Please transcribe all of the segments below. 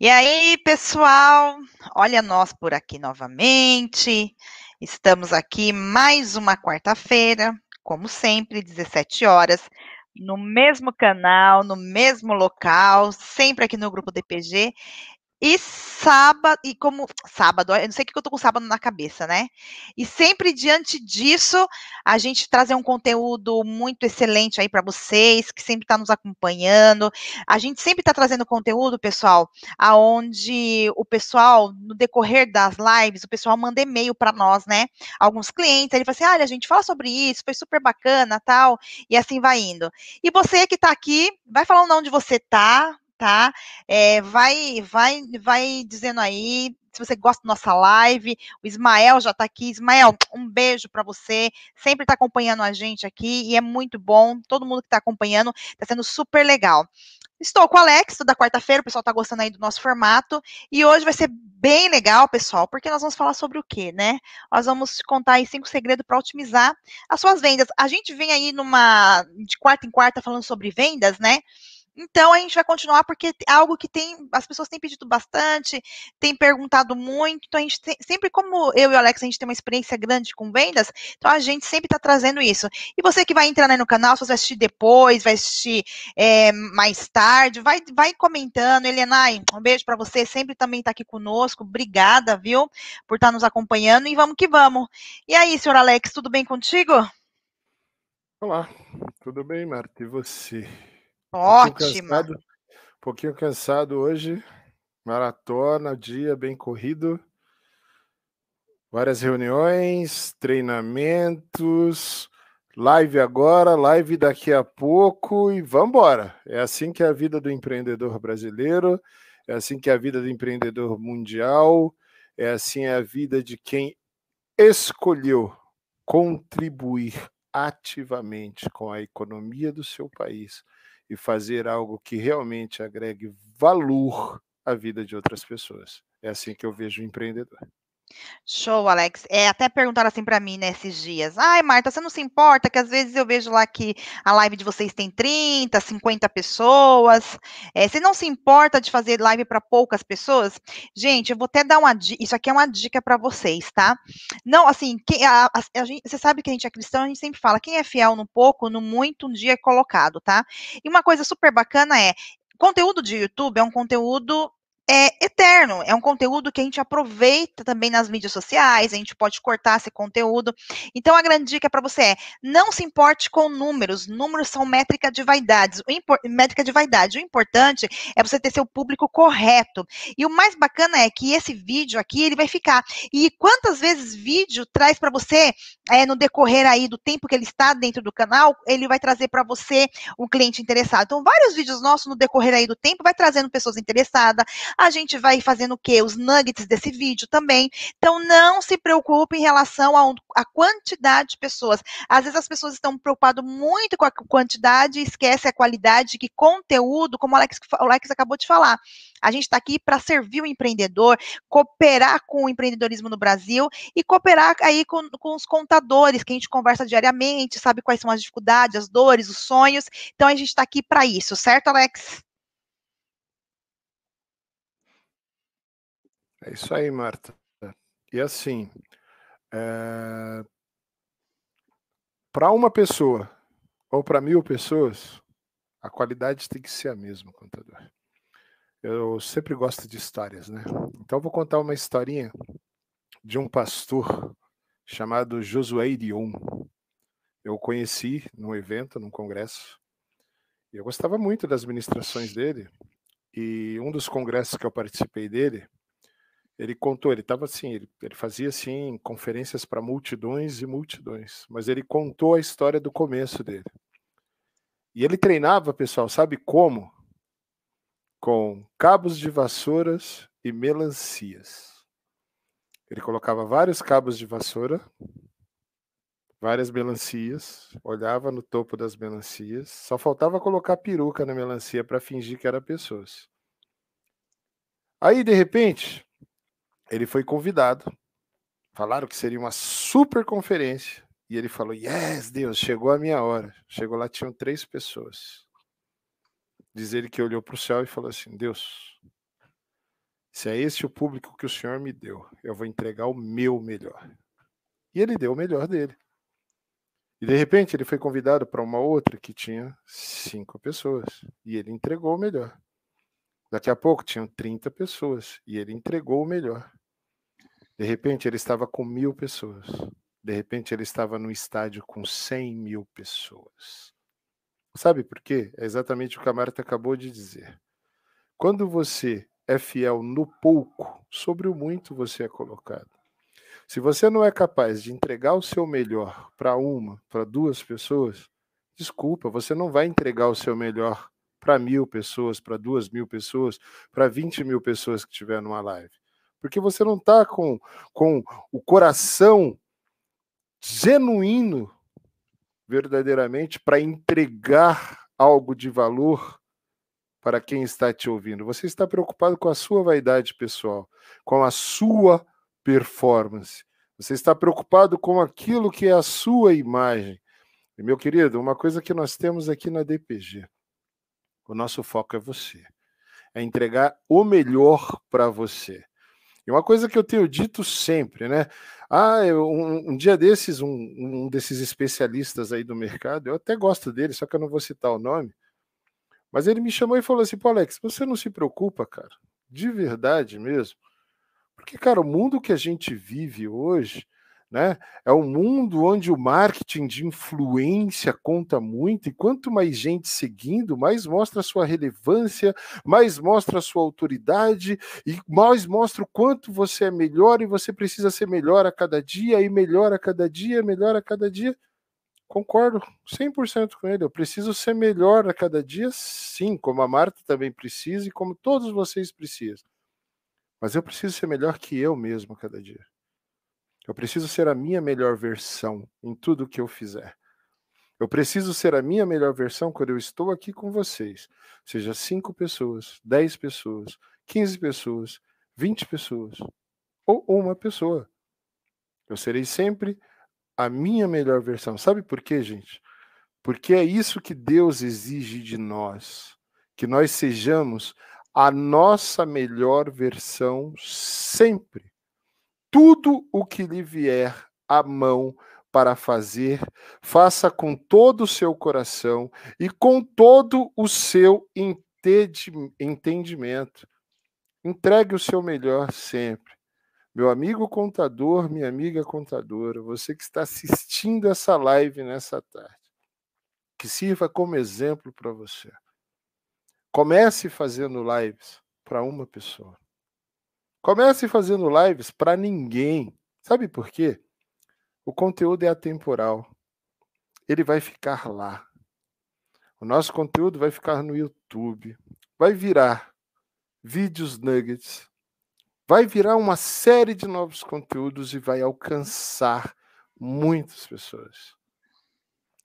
E aí, pessoal, olha nós por aqui novamente. Estamos aqui mais uma quarta-feira, como sempre, 17 horas, no mesmo canal, no mesmo local, sempre aqui no grupo DPG. E sábado, e como sábado, eu não sei o que eu tô com sábado na cabeça, né? E sempre diante disso, a gente trazer um conteúdo muito excelente aí para vocês, que sempre está nos acompanhando. A gente sempre está trazendo conteúdo, pessoal, aonde o pessoal, no decorrer das lives, o pessoal manda e-mail para nós, né? Alguns clientes, ele fala assim: olha, a gente fala sobre isso, foi super bacana, tal, e assim vai indo. E você que está aqui, vai falando onde você está, tá? É, vai, vai, vai dizendo aí se você gosta da nossa live. O Ismael já está aqui. Ismael, um beijo para você. Sempre está acompanhando a gente aqui e é muito bom. Todo mundo que está acompanhando está sendo super legal. Estou com o Alex, da quarta-feira, o pessoal está gostando aí do nosso formato. E hoje vai ser bem legal, pessoal, porque nós vamos falar sobre o quê, né? Nós vamos contar aí cinco segredos para otimizar as suas vendas. A gente vem aí numa de quarta em quarta falando sobre vendas, né? Então a gente vai continuar porque é algo que tem, as pessoas têm pedido bastante, têm perguntado muito. Então a gente tem, sempre como eu e o Alex a gente tem uma experiência grande com vendas, então a gente sempre está trazendo isso. E você que vai entrar no canal, se você vai assistir depois, vai assistir é, mais tarde, vai, vai comentando. Helenai, um beijo para você, sempre também está aqui conosco. Obrigada, viu, por estar tá nos acompanhando e vamos que vamos. E aí, senhor Alex, tudo bem contigo? Olá, tudo bem, Marta? E você? Ótima. Um pouquinho cansado hoje. Maratona, dia bem corrido. Várias reuniões, treinamentos, live agora, live daqui a pouco e vamos embora. É assim que é a vida do empreendedor brasileiro, é assim que é a vida do empreendedor mundial, é assim é a vida de quem escolheu contribuir ativamente com a economia do seu país e fazer algo que realmente agregue valor à vida de outras pessoas. É assim que eu vejo o empreendedor. Show, Alex. É, até perguntaram assim para mim nesses dias. Ai, Marta, você não se importa que às vezes eu vejo lá que a live de vocês tem 30, 50 pessoas. É, você não se importa de fazer live para poucas pessoas? Gente, eu vou até dar uma dica. Isso aqui é uma dica para vocês, tá? Não, assim, a, a, a gente, você sabe que a gente é cristão, a gente sempre fala: quem é fiel no pouco, no muito, um dia é colocado, tá? E uma coisa super bacana é conteúdo de YouTube é um conteúdo é eterno, é um conteúdo que a gente aproveita também nas mídias sociais, a gente pode cortar esse conteúdo. Então, a grande dica para você é: não se importe com números, números são métrica de vaidades, métrica de vaidade. O importante é você ter seu público correto. E o mais bacana é que esse vídeo aqui, ele vai ficar. E quantas vezes vídeo traz para você, é, no decorrer aí do tempo que ele está dentro do canal, ele vai trazer para você um cliente interessado. Então, vários vídeos nossos no decorrer aí do tempo vai trazendo pessoas interessadas, a gente vai fazendo o quê? Os nuggets desse vídeo também. Então, não se preocupe em relação à quantidade de pessoas. Às vezes as pessoas estão preocupadas muito com a quantidade e esquecem a qualidade, que conteúdo, como o Alex, o Alex acabou de falar. A gente está aqui para servir o empreendedor, cooperar com o empreendedorismo no Brasil e cooperar aí com, com os contadores, que a gente conversa diariamente, sabe quais são as dificuldades, as dores, os sonhos. Então, a gente está aqui para isso, certo, Alex? É isso aí, Marta. E assim, é... para uma pessoa ou para mil pessoas, a qualidade tem que ser a mesma, contador. Eu sempre gosto de histórias, né? Então vou contar uma historinha de um pastor chamado Josué Dion. Eu conheci num evento, num congresso, eu gostava muito das ministrações dele. E um dos congressos que eu participei dele, ele contou, ele estava assim, ele, ele, fazia assim conferências para multidões e multidões, mas ele contou a história do começo dele. E ele treinava, pessoal, sabe como? Com cabos de vassouras e melancias. Ele colocava vários cabos de vassoura, várias melancias, olhava no topo das melancias, só faltava colocar peruca na melancia para fingir que era pessoas. Aí, de repente, ele foi convidado. Falaram que seria uma super conferência. E ele falou: Yes, Deus, chegou a minha hora. Chegou lá, tinham três pessoas. Diz ele que olhou para o céu e falou assim: Deus, Se é esse o público que o Senhor me deu, eu vou entregar o meu melhor. E ele deu o melhor dele. E de repente ele foi convidado para uma outra que tinha cinco pessoas. E ele entregou o melhor. Daqui a pouco tinham 30 pessoas. E ele entregou o melhor. De repente ele estava com mil pessoas. De repente ele estava no estádio com 100 mil pessoas. Sabe por quê? É exatamente o que a Marta acabou de dizer. Quando você é fiel no pouco, sobre o muito você é colocado. Se você não é capaz de entregar o seu melhor para uma, para duas pessoas, desculpa, você não vai entregar o seu melhor para mil pessoas, para duas mil pessoas, para vinte mil pessoas que estiver numa live. Porque você não está com, com o coração genuíno, verdadeiramente, para entregar algo de valor para quem está te ouvindo. Você está preocupado com a sua vaidade pessoal, com a sua performance. Você está preocupado com aquilo que é a sua imagem. E, meu querido, uma coisa que nós temos aqui na DPG, o nosso foco é você. É entregar o melhor para você. E uma coisa que eu tenho dito sempre, né? Ah, um, um dia desses, um, um, desses especialistas aí do mercado, eu até gosto dele, só que eu não vou citar o nome, mas ele me chamou e falou assim: pô, Alex, você não se preocupa, cara, de verdade mesmo, porque, cara, o mundo que a gente vive hoje, né, é um mundo onde o marketing de influência conta muito, e quanto mais gente seguindo, mais mostra a sua relevância, mais mostra a sua autoridade, e mais mostra o quanto você é melhor e você precisa ser melhor a cada dia, e melhor a cada dia, melhor a cada dia. Concordo 100% com ele. Eu preciso ser melhor a cada dia, sim, como a Marta também precisa e como todos vocês precisam. Mas eu preciso ser melhor que eu mesmo cada dia. Eu preciso ser a minha melhor versão em tudo que eu fizer. Eu preciso ser a minha melhor versão quando eu estou aqui com vocês. Seja cinco pessoas, dez pessoas, quinze pessoas, vinte pessoas ou uma pessoa. Eu serei sempre a minha melhor versão. Sabe por quê, gente? Porque é isso que Deus exige de nós, que nós sejamos a nossa melhor versão sempre. Tudo o que lhe vier à mão para fazer, faça com todo o seu coração e com todo o seu entendimento. Entregue o seu melhor sempre. Meu amigo contador, minha amiga contadora, você que está assistindo essa live nessa tarde, que sirva como exemplo para você. Comece fazendo lives para uma pessoa. Comece fazendo lives para ninguém. Sabe por quê? O conteúdo é atemporal. Ele vai ficar lá. O nosso conteúdo vai ficar no YouTube. Vai virar vídeos nuggets. Vai virar uma série de novos conteúdos e vai alcançar muitas pessoas.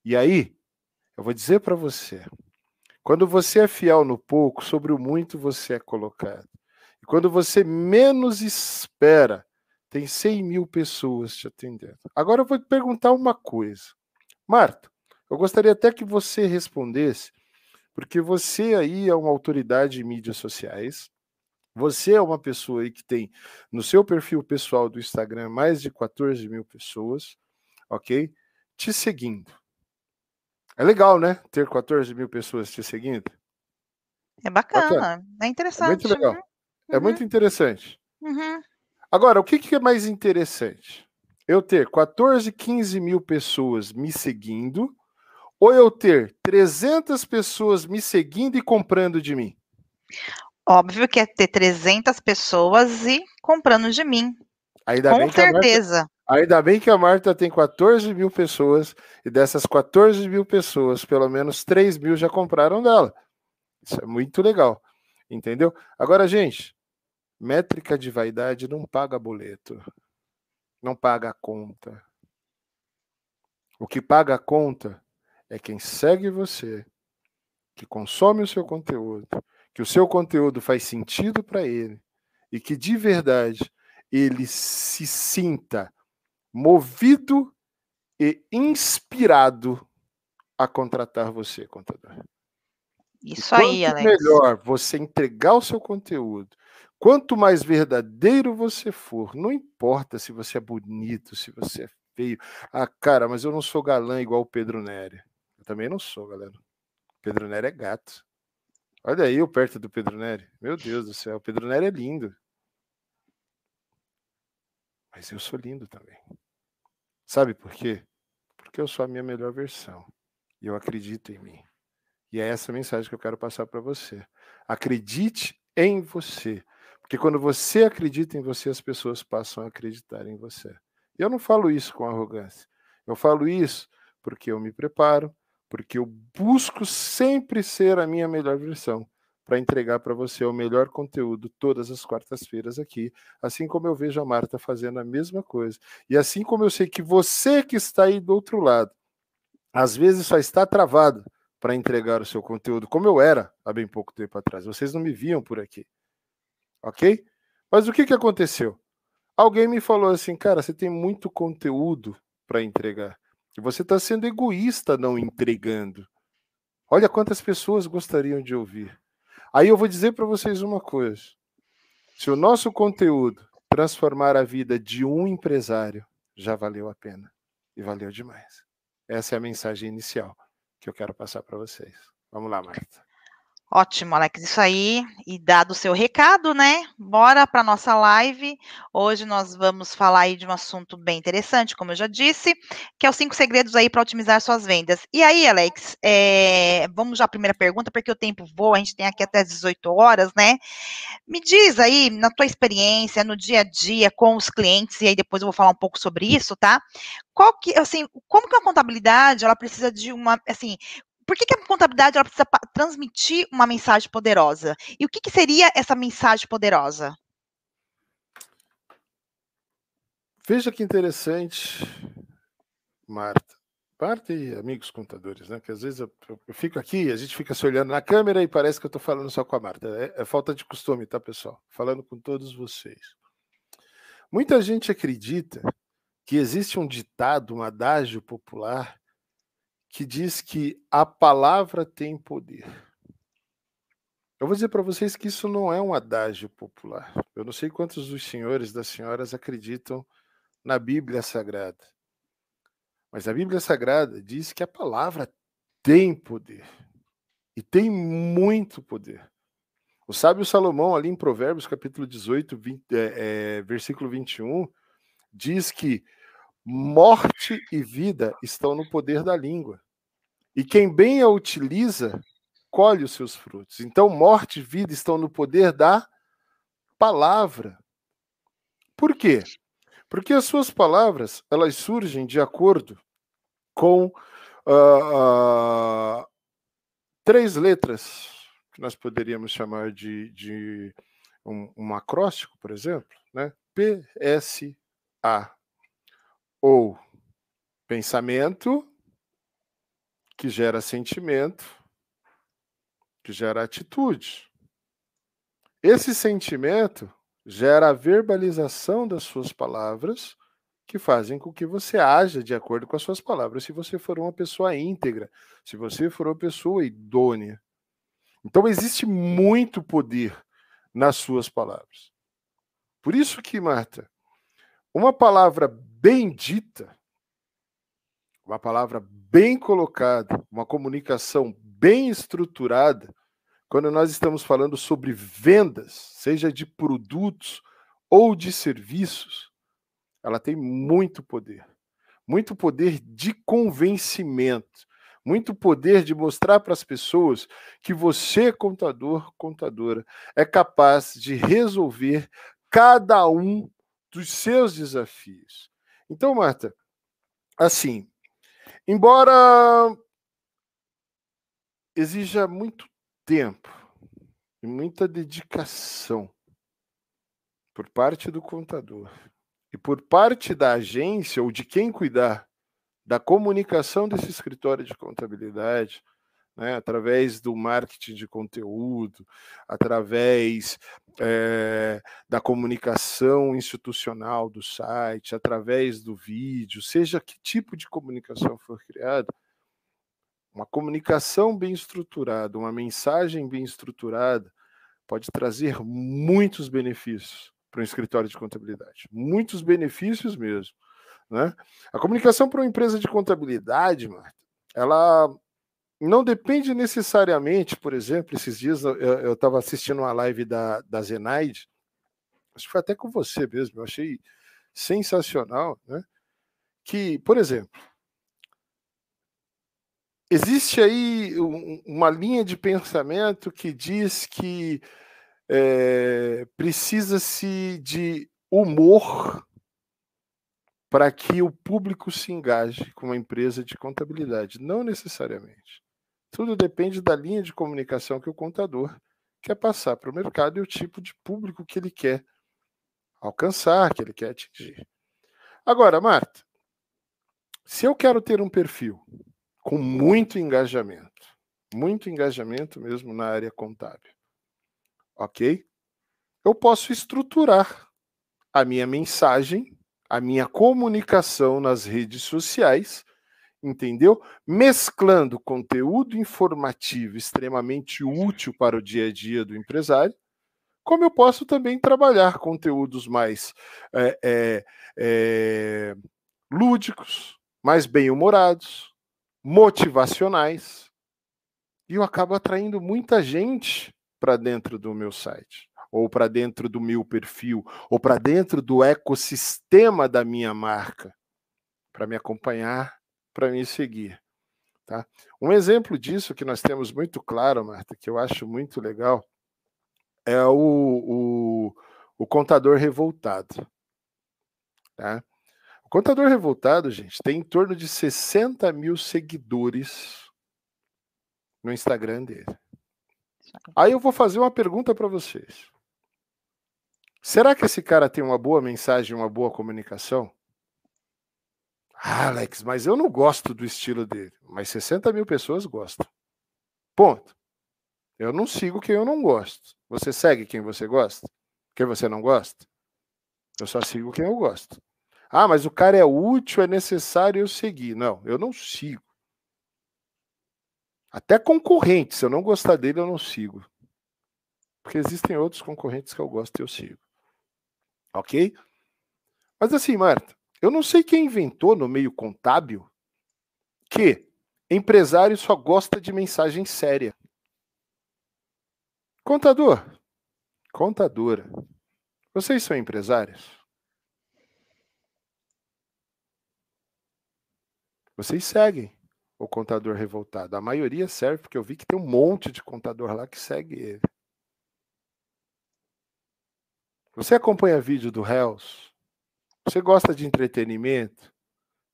E aí, eu vou dizer para você, quando você é fiel no pouco, sobre o muito você é colocado. Quando você menos espera, tem 100 mil pessoas te atendendo. Agora eu vou te perguntar uma coisa. Marta, eu gostaria até que você respondesse, porque você aí é uma autoridade em mídias sociais, você é uma pessoa aí que tem no seu perfil pessoal do Instagram mais de 14 mil pessoas, ok? Te seguindo. É legal, né? Ter 14 mil pessoas te seguindo. É bacana, bacana. é interessante. É muito legal. Uhum. É muito interessante. Uhum. Agora, o que, que é mais interessante? Eu ter 14, 15 mil pessoas me seguindo ou eu ter 300 pessoas me seguindo e comprando de mim? Óbvio que é ter 300 pessoas e comprando de mim. Ainda Com certeza. Ainda bem que a Marta tem 14 mil pessoas e dessas 14 mil pessoas, pelo menos 3 mil já compraram dela. Isso é muito legal. Entendeu? Agora, gente, métrica de vaidade não paga boleto, não paga a conta. O que paga a conta é quem segue você, que consome o seu conteúdo, que o seu conteúdo faz sentido para ele e que de verdade ele se sinta movido e inspirado a contratar você, contador. Isso aí, Alex. melhor você entregar o seu conteúdo Quanto mais verdadeiro você for, não importa se você é bonito, se você é feio. Ah, cara, mas eu não sou galã igual o Pedro Nery. Eu também não sou, galera. Pedro Nery é gato. Olha aí eu perto do Pedro Nery. Meu Deus do céu, o Pedro Nery é lindo. Mas eu sou lindo também. Sabe por quê? Porque eu sou a minha melhor versão. E eu acredito em mim. E é essa mensagem que eu quero passar para você. Acredite em você. Porque quando você acredita em você, as pessoas passam a acreditar em você. E eu não falo isso com arrogância. Eu falo isso porque eu me preparo, porque eu busco sempre ser a minha melhor versão para entregar para você o melhor conteúdo todas as quartas-feiras aqui, assim como eu vejo a Marta fazendo a mesma coisa. E assim como eu sei que você que está aí do outro lado, às vezes só está travado para entregar o seu conteúdo, como eu era há bem pouco tempo atrás. Vocês não me viam por aqui. Ok? Mas o que, que aconteceu? Alguém me falou assim, cara, você tem muito conteúdo para entregar. E você está sendo egoísta não entregando. Olha quantas pessoas gostariam de ouvir. Aí eu vou dizer para vocês uma coisa. Se o nosso conteúdo transformar a vida de um empresário, já valeu a pena. E valeu demais. Essa é a mensagem inicial que eu quero passar para vocês. Vamos lá, Marta. Ótimo, Alex, isso aí. E dado o seu recado, né? Bora para nossa live. Hoje nós vamos falar aí de um assunto bem interessante, como eu já disse, que é os cinco segredos aí para otimizar suas vendas. E aí, Alex, é... vamos já à primeira pergunta, porque o tempo voa, a gente tem aqui até 18 horas, né? Me diz aí, na tua experiência, no dia a dia com os clientes, e aí depois eu vou falar um pouco sobre isso, tá? Qual que, assim, como que a contabilidade, ela precisa de uma, assim, por que, que a contabilidade ela precisa transmitir uma mensagem poderosa? E o que, que seria essa mensagem poderosa? Veja que interessante, Marta. Marta e amigos contadores, né? Que às vezes eu, eu, fico aqui, a gente fica se olhando na câmera e parece que eu estou falando só com a Marta. É, é falta de costume, tá, pessoal? Falando com todos vocês. Muita gente acredita que existe um ditado, um adágio popular que diz que a palavra tem poder. Eu vou dizer para vocês que isso não é um adágio popular. Eu não sei quantos dos senhores das senhoras acreditam na Bíblia Sagrada. Mas a Bíblia Sagrada diz que a palavra tem poder. E tem muito poder. O sábio Salomão, ali em Provérbios, capítulo 18, 20, é, é, versículo 21, diz que Morte e vida estão no poder da língua. E quem bem a utiliza, colhe os seus frutos. Então, morte e vida estão no poder da palavra. Por quê? Porque as suas palavras, elas surgem de acordo com uh, uh, três letras que nós poderíamos chamar de, de um, um acróstico, por exemplo, né? PSA ou pensamento que gera sentimento, que gera atitude. Esse sentimento gera a verbalização das suas palavras, que fazem com que você haja de acordo com as suas palavras, se você for uma pessoa íntegra, se você for uma pessoa idônea. Então existe muito poder nas suas palavras. Por isso que, Marta, uma palavra bendita, uma palavra bem colocada, uma comunicação bem estruturada, quando nós estamos falando sobre vendas, seja de produtos ou de serviços, ela tem muito poder. Muito poder de convencimento, muito poder de mostrar para as pessoas que você, contador, contadora, é capaz de resolver cada um dos seus desafios. Então, Marta, assim, embora exija muito tempo e muita dedicação por parte do contador e por parte da agência ou de quem cuidar da comunicação desse escritório de contabilidade, né, através do marketing de conteúdo, através é, da comunicação institucional do site, através do vídeo, seja que tipo de comunicação for criada, uma comunicação bem estruturada, uma mensagem bem estruturada, pode trazer muitos benefícios para um escritório de contabilidade. Muitos benefícios mesmo. Né? A comunicação para uma empresa de contabilidade, Marta, ela não depende necessariamente, por exemplo, esses dias eu estava assistindo uma live da, da Zenaide, acho que foi até com você mesmo, eu achei sensacional, né? Que, por exemplo, existe aí uma linha de pensamento que diz que é, precisa-se de humor para que o público se engaje com uma empresa de contabilidade. Não necessariamente. Tudo depende da linha de comunicação que o contador quer passar para o mercado e o tipo de público que ele quer alcançar, que ele quer atingir. Agora, Marta, se eu quero ter um perfil com muito engajamento, muito engajamento mesmo na área contábil, ok? Eu posso estruturar a minha mensagem, a minha comunicação nas redes sociais, entendeu? Mesclando conteúdo informativo extremamente útil para o dia a dia do empresário, como eu posso também trabalhar conteúdos mais é, é, é, lúdicos, mais bem-humorados, motivacionais, e eu acabo atraindo muita gente para dentro do meu site, ou para dentro do meu perfil, ou para dentro do ecossistema da minha marca, para me acompanhar, para me seguir. Tá? Um exemplo disso que nós temos muito claro, Marta, que eu acho muito legal, é o, o, o contador revoltado. Tá? O contador revoltado, gente, tem em torno de 60 mil seguidores no Instagram dele. Aí eu vou fazer uma pergunta para vocês. Será que esse cara tem uma boa mensagem, uma boa comunicação? Ah, Alex, mas eu não gosto do estilo dele. Mas 60 mil pessoas gostam. Ponto. Eu não sigo quem eu não gosto. Você segue quem você gosta? Quem você não gosta? Eu só sigo quem eu gosto. Ah, mas o cara é útil, é necessário eu seguir. Não, eu não sigo. Até concorrente, se eu não gostar dele, eu não sigo. Porque existem outros concorrentes que eu gosto e eu sigo. Ok? Mas assim, Marta, eu não sei quem inventou no meio contábil que empresário só gosta de mensagem séria. Contador, contadora, vocês são empresários? Vocês seguem o contador revoltado. A maioria serve porque eu vi que tem um monte de contador lá que segue ele. Você acompanha vídeo do Hells? Você gosta de entretenimento?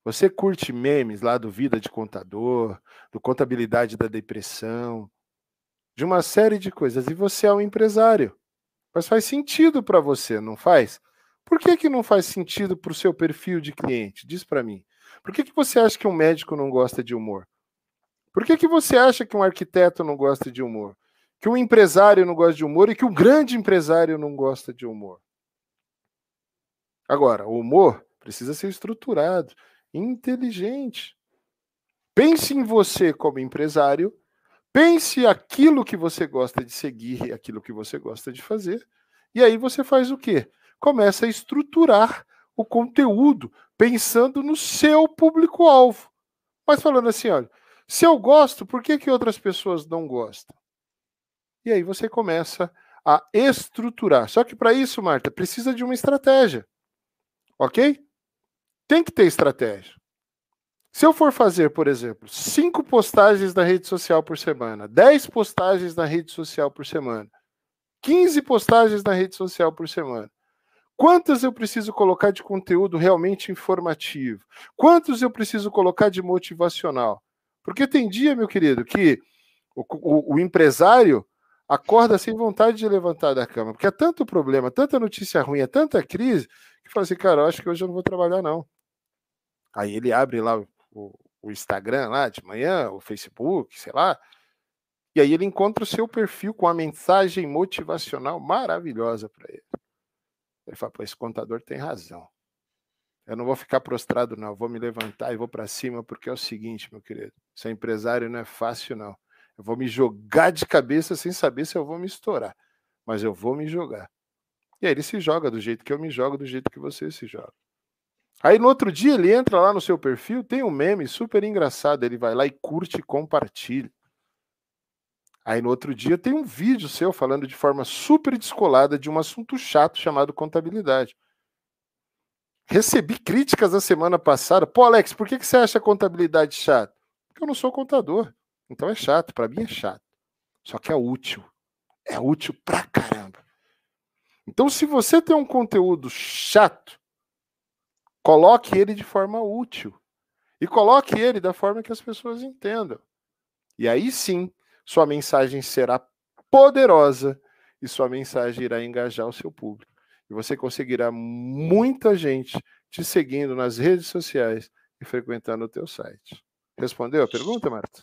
Você curte memes lá do Vida de Contador, do Contabilidade da Depressão, de uma série de coisas. E você é um empresário. Mas faz sentido para você, não faz? Por que, que não faz sentido para o seu perfil de cliente? Diz para mim. Por que, que você acha que um médico não gosta de humor? Por que, que você acha que um arquiteto não gosta de humor? Que um empresário não gosta de humor e que um grande empresário não gosta de humor? Agora, o humor precisa ser estruturado, inteligente. Pense em você como empresário, pense aquilo que você gosta de seguir e aquilo que você gosta de fazer, e aí você faz o quê? Começa a estruturar o conteúdo pensando no seu público-alvo. Mas falando assim, olha, se eu gosto, por que, que outras pessoas não gostam? E aí você começa a estruturar. Só que para isso, Marta, precisa de uma estratégia. Ok? Tem que ter estratégia. Se eu for fazer, por exemplo, cinco postagens na rede social por semana, 10 postagens na rede social por semana, 15 postagens na rede social por semana, Quantas eu preciso colocar de conteúdo realmente informativo? Quantos eu preciso colocar de motivacional? Porque tem dia, meu querido, que o, o, o empresário acorda sem vontade de levantar da cama, porque é tanto problema, tanta notícia ruim, é tanta crise, que fala assim, cara, eu acho que hoje eu não vou trabalhar, não. Aí ele abre lá o, o Instagram lá de manhã, o Facebook, sei lá, e aí ele encontra o seu perfil com a mensagem motivacional maravilhosa para ele. Ele fala, pô, esse contador tem razão. Eu não vou ficar prostrado, não. Eu vou me levantar e vou para cima, porque é o seguinte, meu querido. Ser empresário não é fácil, não. Eu vou me jogar de cabeça sem saber se eu vou me estourar. mas eu vou me jogar. E aí ele se joga do jeito que eu me jogo, do jeito que você se joga. Aí no outro dia ele entra lá no seu perfil, tem um meme super engraçado, ele vai lá e curte e compartilha. Aí no outro dia tem um vídeo seu falando de forma super descolada de um assunto chato chamado contabilidade. Recebi críticas na semana passada. Pô, Alex, por que, que você acha contabilidade chata? Porque eu não sou contador. Então é chato, para mim é chato. Só que é útil. É útil pra caramba. Então, se você tem um conteúdo chato, coloque ele de forma útil. E coloque ele da forma que as pessoas entendam. E aí sim, sua mensagem será poderosa e sua mensagem irá engajar o seu público. E você conseguirá muita gente te seguindo nas redes sociais e frequentando o teu site. Respondeu a pergunta, Marta?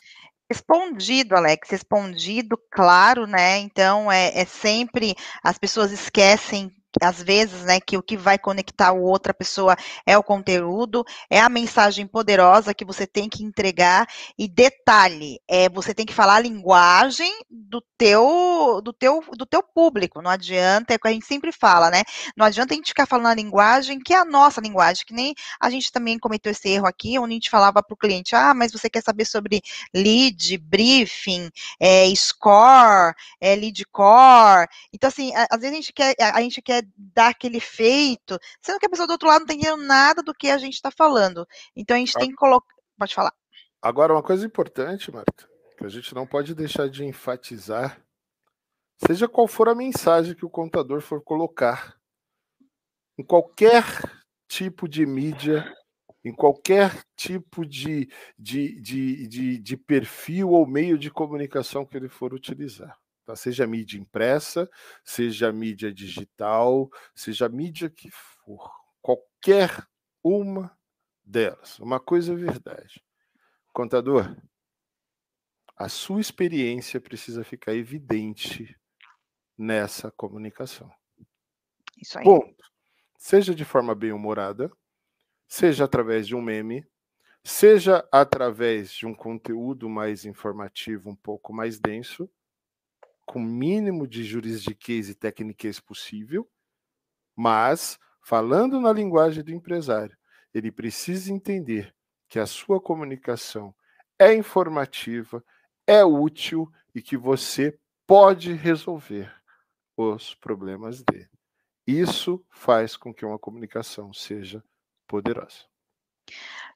Respondido, Alex, respondido, claro, né? Então é, é sempre as pessoas esquecem às vezes, né, que o que vai conectar outra pessoa é o conteúdo, é a mensagem poderosa que você tem que entregar e detalhe, é você tem que falar a linguagem do teu do teu do teu público. Não adianta, é o que a gente sempre fala, né? Não adianta a gente ficar falando a linguagem que é a nossa linguagem, que nem a gente também cometeu esse erro aqui, onde a gente falava para o cliente: "Ah, mas você quer saber sobre lead, briefing, é, score, é, lead core". Então assim, às vezes a gente quer a gente quer dar aquele efeito, sendo que a pessoa do outro lado não está entendendo nada do que a gente está falando. Então a gente tem que colocar. Pode falar. Agora, uma coisa importante, Marta, que a gente não pode deixar de enfatizar, seja qual for a mensagem que o contador for colocar, em qualquer tipo de mídia, em qualquer tipo de, de, de, de, de perfil ou meio de comunicação que ele for utilizar. Tá? Seja mídia impressa, seja mídia digital, seja mídia que for, qualquer uma delas. Uma coisa é verdade. Contador, a sua experiência precisa ficar evidente nessa comunicação. Isso aí. Ponto. Seja de forma bem humorada, seja através de um meme, seja através de um conteúdo mais informativo, um pouco mais denso, com o mínimo de juridiquês e técnicas possível, mas falando na linguagem do empresário, ele precisa entender que a sua comunicação é informativa, é útil e que você pode resolver os problemas dele. Isso faz com que uma comunicação seja poderosa.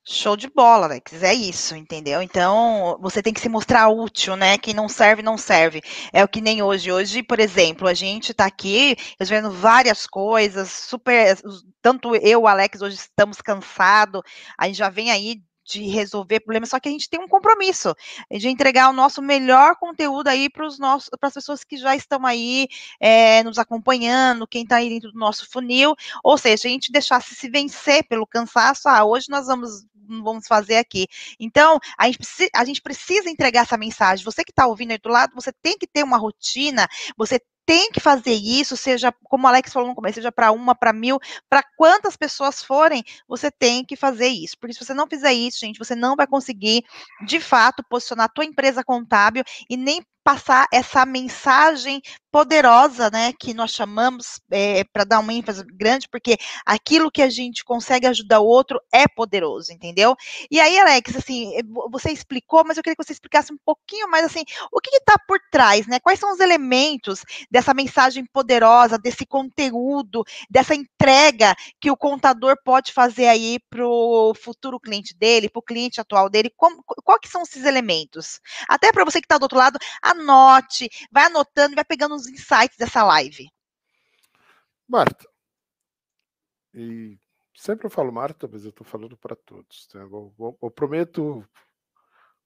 Show de bola, Alex. É isso, entendeu? Então, você tem que se mostrar útil, né? Quem não serve, não serve. É o que nem hoje. Hoje, por exemplo, a gente está aqui resolvendo várias coisas, super. Tanto eu, o Alex, hoje estamos cansados. A gente já vem aí de resolver problemas, só que a gente tem um compromisso de entregar o nosso melhor conteúdo aí para as pessoas que já estão aí é, nos acompanhando, quem está aí dentro do nosso funil, ou seja, a gente deixasse se vencer pelo cansaço, ah, hoje nós vamos vamos fazer aqui. Então, a gente, precisa, a gente precisa entregar essa mensagem. Você que está ouvindo aí do lado, você tem que ter uma rotina, você tem que fazer isso, seja, como o Alex falou no começo, seja para uma, para mil, para quantas pessoas forem, você tem que fazer isso. Porque se você não fizer isso, gente, você não vai conseguir, de fato, posicionar a tua empresa contábil e nem passar essa mensagem poderosa, né, que nós chamamos é, para dar uma ênfase grande, porque aquilo que a gente consegue ajudar o outro é poderoso, entendeu? E aí, Alex, assim, eh, você explicou, mas eu queria que você explicasse um pouquinho mais, assim, o que está por trás, né? Quais são os elementos dessa mensagem poderosa, desse conteúdo, dessa entrega que o contador pode fazer aí para o futuro cliente dele, para o cliente atual dele? Como, qual que são esses elementos? Até para você que está do outro lado, anote, vai anotando e vai pegando os insights dessa live. Marta, e sempre eu falo Marta, mas eu estou falando para todos. Eu, eu, eu, prometo,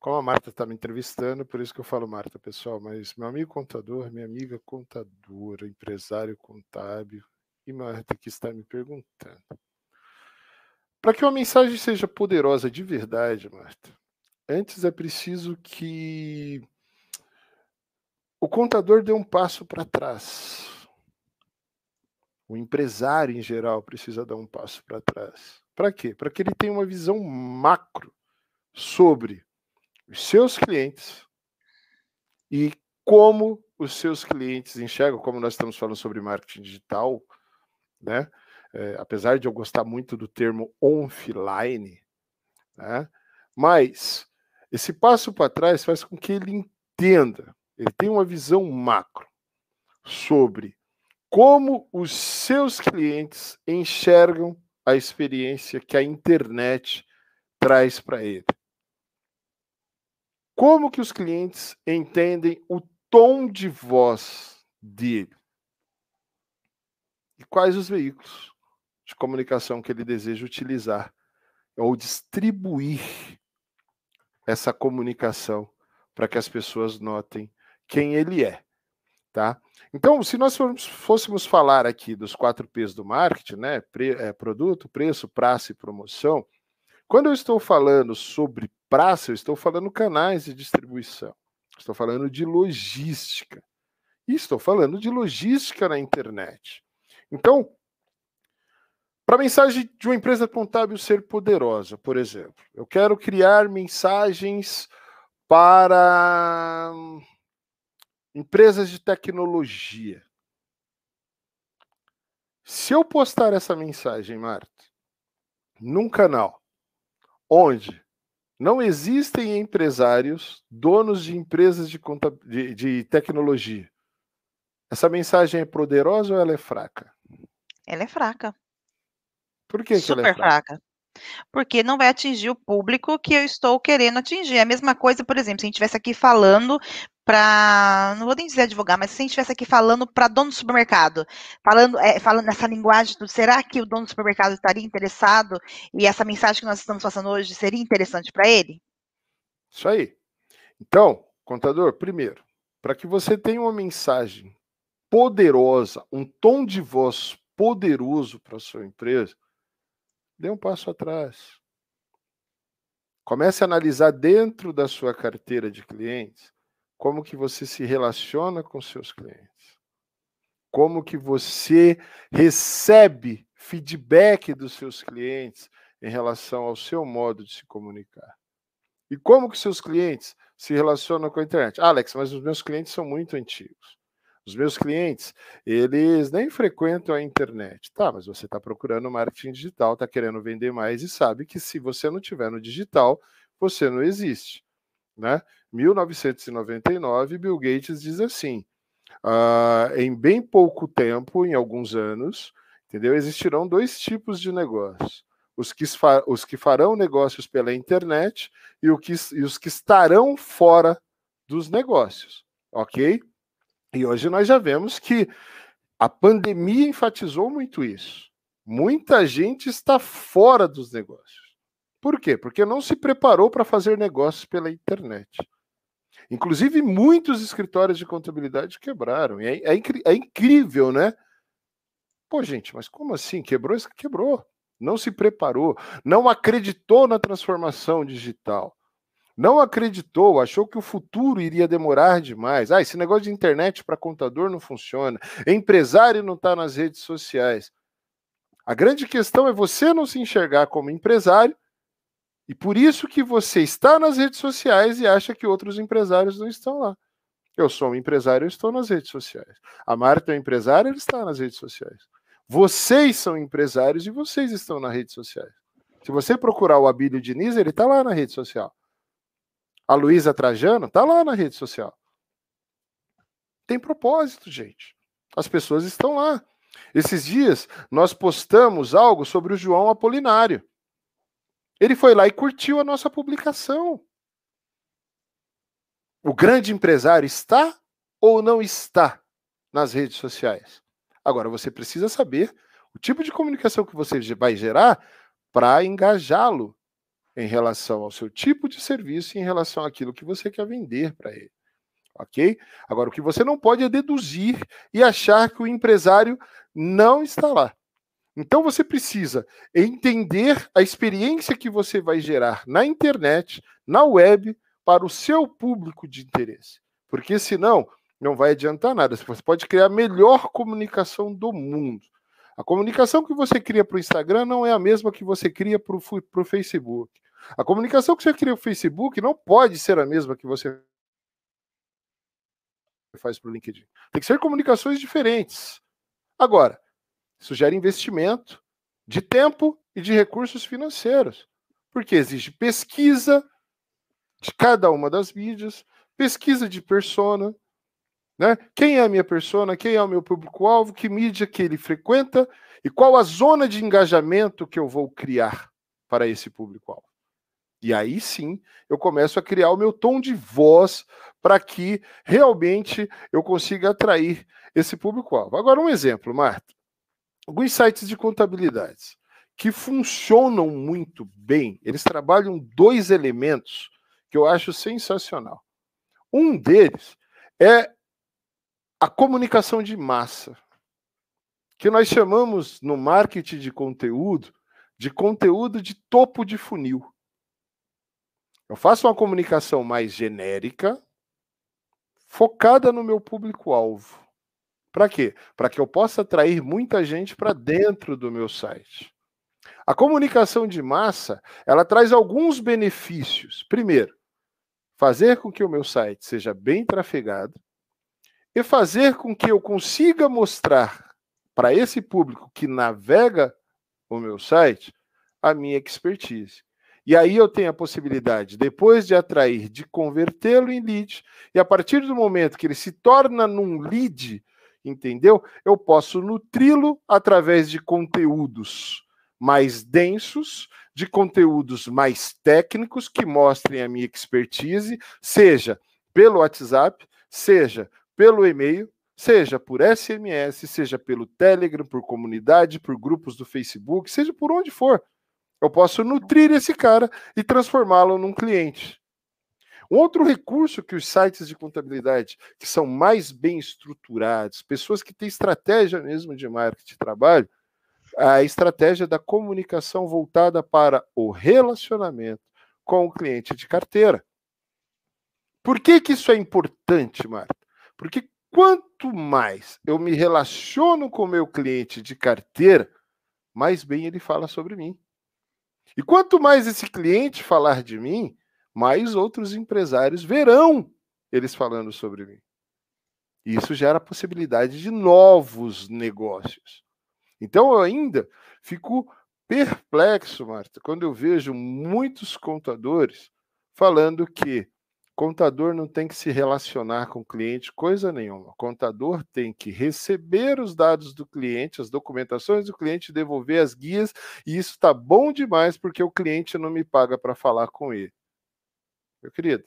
como a Marta está me entrevistando, por isso que eu falo Marta, pessoal, mas meu amigo contador, minha amiga contadora, empresário contábil, e Marta que está me perguntando. Para que uma mensagem seja poderosa de verdade, Marta, antes é preciso que o contador deu um passo para trás. O empresário, em geral, precisa dar um passo para trás. Para quê? Para que ele tenha uma visão macro sobre os seus clientes e como os seus clientes enxergam, como nós estamos falando sobre marketing digital, né? É, apesar de eu gostar muito do termo offline, né? Mas esse passo para trás faz com que ele entenda, ele tenha uma visão macro sobre como os seus clientes enxergam a experiência que a internet traz para ele. Como que os clientes entendem o tom de voz dele? E quais os veículos de comunicação que ele deseja utilizar ou distribuir essa comunicação para que as pessoas notem quem ele é, tá? Então, se nós fôssemos falar aqui dos quatro P's do marketing, né? Pre, é, produto, preço, praça e promoção, quando eu estou falando sobre praça, eu estou falando canais de distribuição, estou falando de logística, e estou falando de logística na internet. Então, para a mensagem de uma empresa contábil ser poderosa, por exemplo, eu quero criar mensagens para empresas de tecnologia. Se eu postar essa mensagem, Marta, num canal onde não existem empresários, donos de empresas de, de, de tecnologia, essa mensagem é poderosa ou ela é fraca? Ela é fraca. Por que, Super que ela é fraca? fraca. Porque não vai atingir o público que eu estou querendo atingir. É a mesma coisa, por exemplo, se a gente estivesse aqui falando para, não vou nem dizer advogar, mas se a gente estivesse aqui falando para dono do supermercado, falando, é, falando nessa linguagem, do, será que o dono do supermercado estaria interessado e essa mensagem que nós estamos passando hoje seria interessante para ele? Isso aí. Então, contador, primeiro, para que você tenha uma mensagem poderosa, um tom de voz poderoso para sua empresa, dê um passo atrás. Comece a analisar dentro da sua carteira de clientes como que você se relaciona com seus clientes. Como que você recebe feedback dos seus clientes em relação ao seu modo de se comunicar. E como que seus clientes se relacionam com a internet? Alex, mas os meus clientes são muito antigos. Os meus clientes, eles nem frequentam a internet. Tá, mas você está procurando marketing digital, está querendo vender mais e sabe que se você não tiver no digital, você não existe. Né? 1999, Bill Gates diz assim: uh, em bem pouco tempo, em alguns anos, entendeu? Existirão dois tipos de negócios. Os que, os que farão negócios pela internet e, que, e os que estarão fora dos negócios, ok? E hoje nós já vemos que a pandemia enfatizou muito isso. Muita gente está fora dos negócios. Por quê? Porque não se preparou para fazer negócios pela internet. Inclusive, muitos escritórios de contabilidade quebraram. É, é, é incrível, né? Pô, gente, mas como assim? Quebrou? Quebrou. Não se preparou, não acreditou na transformação digital não acreditou, achou que o futuro iria demorar demais. Ah, esse negócio de internet para contador não funciona. Empresário não está nas redes sociais. A grande questão é você não se enxergar como empresário e por isso que você está nas redes sociais e acha que outros empresários não estão lá. Eu sou um empresário, eu estou nas redes sociais. A Marta é um empresário, ele está nas redes sociais. Vocês são empresários e vocês estão nas redes sociais. Se você procurar o Abílio Diniz, ele está lá na rede social. A Luísa Trajano tá lá na rede social. Tem propósito, gente. As pessoas estão lá. Esses dias nós postamos algo sobre o João Apolinário. Ele foi lá e curtiu a nossa publicação. O grande empresário está ou não está nas redes sociais? Agora você precisa saber o tipo de comunicação que você vai gerar para engajá-lo em relação ao seu tipo de serviço em relação àquilo que você quer vender para ele. Ok? Agora, o que você não pode é deduzir e achar que o empresário não está lá. Então, você precisa entender a experiência que você vai gerar na internet, na web, para o seu público de interesse. Porque senão, não vai adiantar nada. Você pode criar a melhor comunicação do mundo. A comunicação que você cria para o Instagram não é a mesma que você cria para o Facebook. A comunicação que você cria para o Facebook não pode ser a mesma que você faz para o LinkedIn. Tem que ser comunicações diferentes. Agora, isso gera investimento de tempo e de recursos financeiros, porque exige pesquisa de cada uma das mídias, pesquisa de persona, né? Quem é a minha persona? Quem é o meu público-alvo? Que mídia que ele frequenta? E qual a zona de engajamento que eu vou criar para esse público-alvo? E aí sim eu começo a criar o meu tom de voz para que realmente eu consiga atrair esse público-alvo. Agora, um exemplo, Marta. Alguns sites de contabilidade que funcionam muito bem, eles trabalham dois elementos que eu acho sensacional. Um deles é a comunicação de massa, que nós chamamos no marketing de conteúdo de conteúdo de topo de funil. Eu faço uma comunicação mais genérica, focada no meu público-alvo. Para quê? Para que eu possa atrair muita gente para dentro do meu site. A comunicação de massa, ela traz alguns benefícios. Primeiro, fazer com que o meu site seja bem trafegado, e fazer com que eu consiga mostrar para esse público que navega o meu site a minha expertise. E aí eu tenho a possibilidade, depois de atrair, de convertê-lo em lead, e a partir do momento que ele se torna num lead, entendeu? Eu posso nutri-lo através de conteúdos mais densos, de conteúdos mais técnicos que mostrem a minha expertise, seja pelo WhatsApp, seja pelo e-mail, seja por SMS, seja pelo Telegram, por comunidade, por grupos do Facebook, seja por onde for. Eu posso nutrir esse cara e transformá-lo num cliente. Um outro recurso que os sites de contabilidade, que são mais bem estruturados, pessoas que têm estratégia mesmo de marketing de trabalho, a estratégia da comunicação voltada para o relacionamento com o cliente de carteira. Por que, que isso é importante, Marta? Porque quanto mais eu me relaciono com meu cliente de carteira, mais bem ele fala sobre mim. E quanto mais esse cliente falar de mim, mais outros empresários verão eles falando sobre mim. E isso gera a possibilidade de novos negócios. Então eu ainda fico perplexo, Marta, quando eu vejo muitos contadores falando que Contador não tem que se relacionar com o cliente, coisa nenhuma. Contador tem que receber os dados do cliente, as documentações do cliente, devolver as guias, e isso está bom demais porque o cliente não me paga para falar com ele. Meu querido,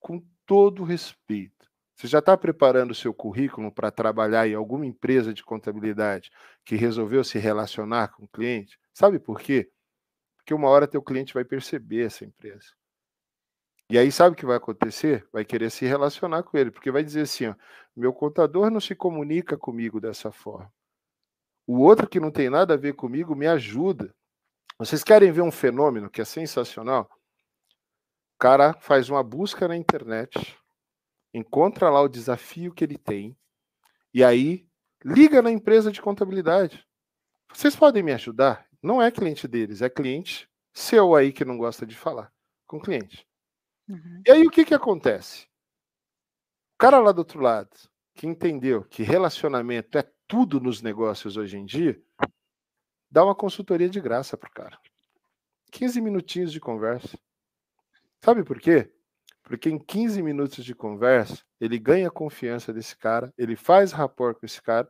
com todo respeito, você já está preparando o seu currículo para trabalhar em alguma empresa de contabilidade que resolveu se relacionar com o cliente? Sabe por quê? Porque uma hora teu cliente vai perceber essa empresa. E aí sabe o que vai acontecer? Vai querer se relacionar com ele, porque vai dizer assim, ó, meu contador não se comunica comigo dessa forma. O outro que não tem nada a ver comigo me ajuda. Vocês querem ver um fenômeno que é sensacional? O cara faz uma busca na internet, encontra lá o desafio que ele tem, e aí liga na empresa de contabilidade. Vocês podem me ajudar? Não é cliente deles, é cliente seu aí que não gosta de falar com cliente. Uhum. E aí o que, que acontece? O cara lá do outro lado, que entendeu que relacionamento é tudo nos negócios hoje em dia, dá uma consultoria de graça pro cara. 15 minutinhos de conversa. Sabe por quê? Porque em 15 minutos de conversa, ele ganha a confiança desse cara, ele faz rapport com esse cara,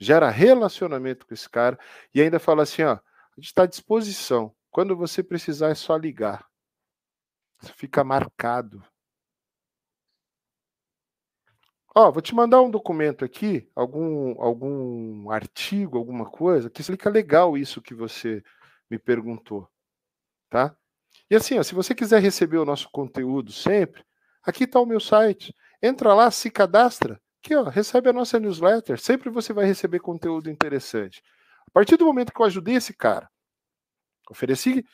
gera relacionamento com esse cara e ainda fala assim: ó, a gente está à disposição. Quando você precisar, é só ligar. Isso fica marcado. Ó, vou te mandar um documento aqui, algum, algum artigo, alguma coisa, que explica legal isso que você me perguntou, tá? E assim, ó, se você quiser receber o nosso conteúdo sempre, aqui está o meu site. Entra lá, se cadastra, aqui ó, recebe a nossa newsletter. Sempre você vai receber conteúdo interessante. A partir do momento que eu ajudei esse cara, ofereci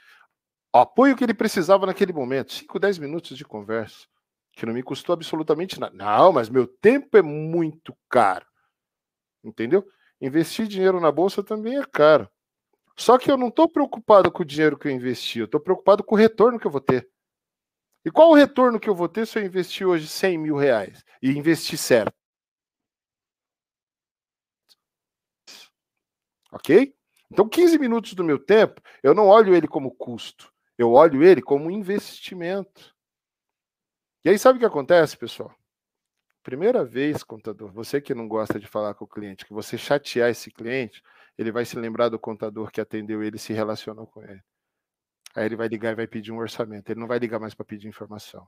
o apoio que ele precisava naquele momento. 5, 10 minutos de conversa, que não me custou absolutamente nada. Não, mas meu tempo é muito caro. Entendeu? Investir dinheiro na bolsa também é caro. Só que eu não estou preocupado com o dinheiro que eu investi, eu estou preocupado com o retorno que eu vou ter. E qual o retorno que eu vou ter se eu investir hoje 100 mil reais e investir certo? Ok? Então, 15 minutos do meu tempo, eu não olho ele como custo, eu olho ele como investimento. E aí, sabe o que acontece, pessoal? Primeira vez, contador, você que não gosta de falar com o cliente, que você chatear esse cliente, ele vai se lembrar do contador que atendeu ele e se relacionou com ele. Aí ele vai ligar e vai pedir um orçamento. Ele não vai ligar mais para pedir informação.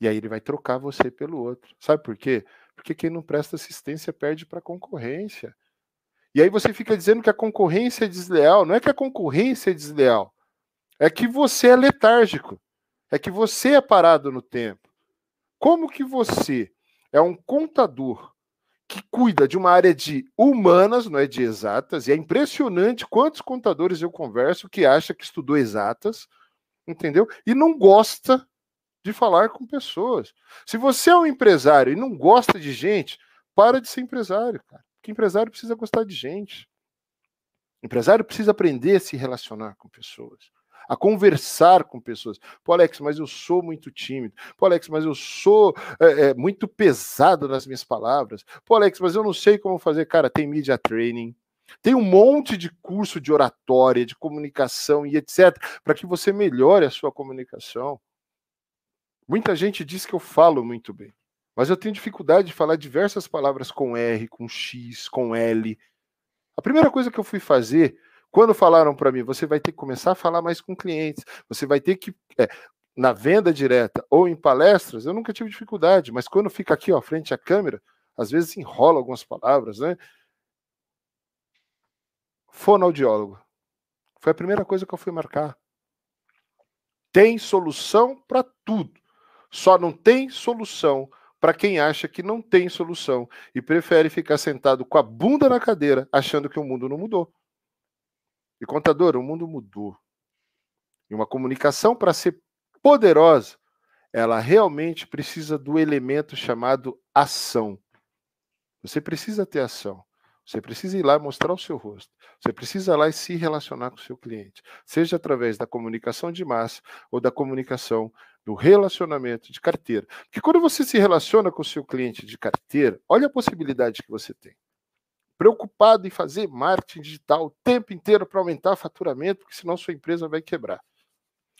E aí ele vai trocar você pelo outro. Sabe por quê? Porque quem não presta assistência perde para a concorrência. E aí você fica dizendo que a concorrência é desleal. Não é que a concorrência é desleal. É que você é letárgico. É que você é parado no tempo. Como que você é um contador que cuida de uma área de humanas, não é de exatas, e é impressionante quantos contadores eu converso que acha que estudou exatas, entendeu? E não gosta de falar com pessoas. Se você é um empresário e não gosta de gente, para de ser empresário, cara. Porque empresário precisa gostar de gente. Empresário precisa aprender a se relacionar com pessoas, a conversar com pessoas. Pô, Alex, mas eu sou muito tímido. Pô, Alex, mas eu sou é, é, muito pesado nas minhas palavras. Pô, Alex, mas eu não sei como fazer. Cara, tem media training. Tem um monte de curso de oratória, de comunicação e etc., para que você melhore a sua comunicação. Muita gente diz que eu falo muito bem. Mas eu tenho dificuldade de falar diversas palavras com R, com X, com L. A primeira coisa que eu fui fazer, quando falaram para mim, você vai ter que começar a falar mais com clientes, você vai ter que. É, na venda direta ou em palestras, eu nunca tive dificuldade, mas quando fica aqui, ó, frente à câmera, às vezes enrola algumas palavras, né? Fonoaudiólogo. Foi a primeira coisa que eu fui marcar. Tem solução para tudo. Só não tem solução para quem acha que não tem solução e prefere ficar sentado com a bunda na cadeira, achando que o mundo não mudou. E contador, o mundo mudou. E uma comunicação para ser poderosa, ela realmente precisa do elemento chamado ação. Você precisa ter ação. Você precisa ir lá e mostrar o seu rosto. Você precisa ir lá e se relacionar com o seu cliente, seja através da comunicação de massa ou da comunicação do relacionamento de carteira. Porque quando você se relaciona com o seu cliente de carteira, olha a possibilidade que você tem. Preocupado em fazer marketing digital o tempo inteiro para aumentar faturamento, porque senão sua empresa vai quebrar.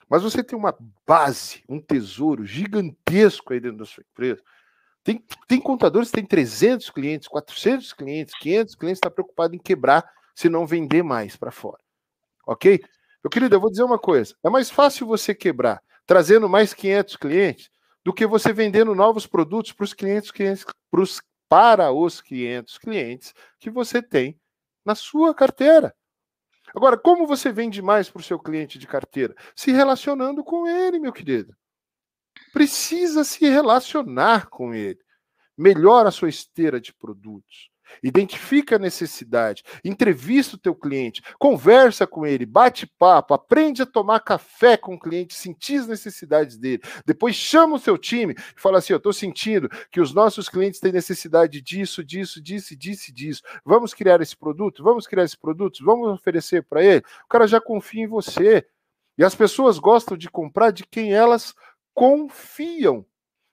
Mas você tem uma base, um tesouro gigantesco aí dentro da sua empresa. Tem, tem contadores que têm 300 clientes, 400 clientes, 500 clientes, está preocupado em quebrar se não vender mais para fora. Ok? Meu querido, eu vou dizer uma coisa: é mais fácil você quebrar trazendo mais 500 clientes, do que você vendendo novos produtos para os clientes, clientes para os 500 clientes que você tem na sua carteira. Agora, como você vende mais para o seu cliente de carteira? Se relacionando com ele, meu querido. Precisa se relacionar com ele. Melhora a sua esteira de produtos. Identifica a necessidade, entrevista o teu cliente, conversa com ele, bate papo, aprende a tomar café com o cliente, sentir as necessidades dele. Depois chama o seu time e fala assim: "Eu estou sentindo que os nossos clientes têm necessidade disso, disso, disso, disso, disso. Vamos criar esse produto, vamos criar esse produto, vamos oferecer para ele". O cara já confia em você. E as pessoas gostam de comprar de quem elas confiam.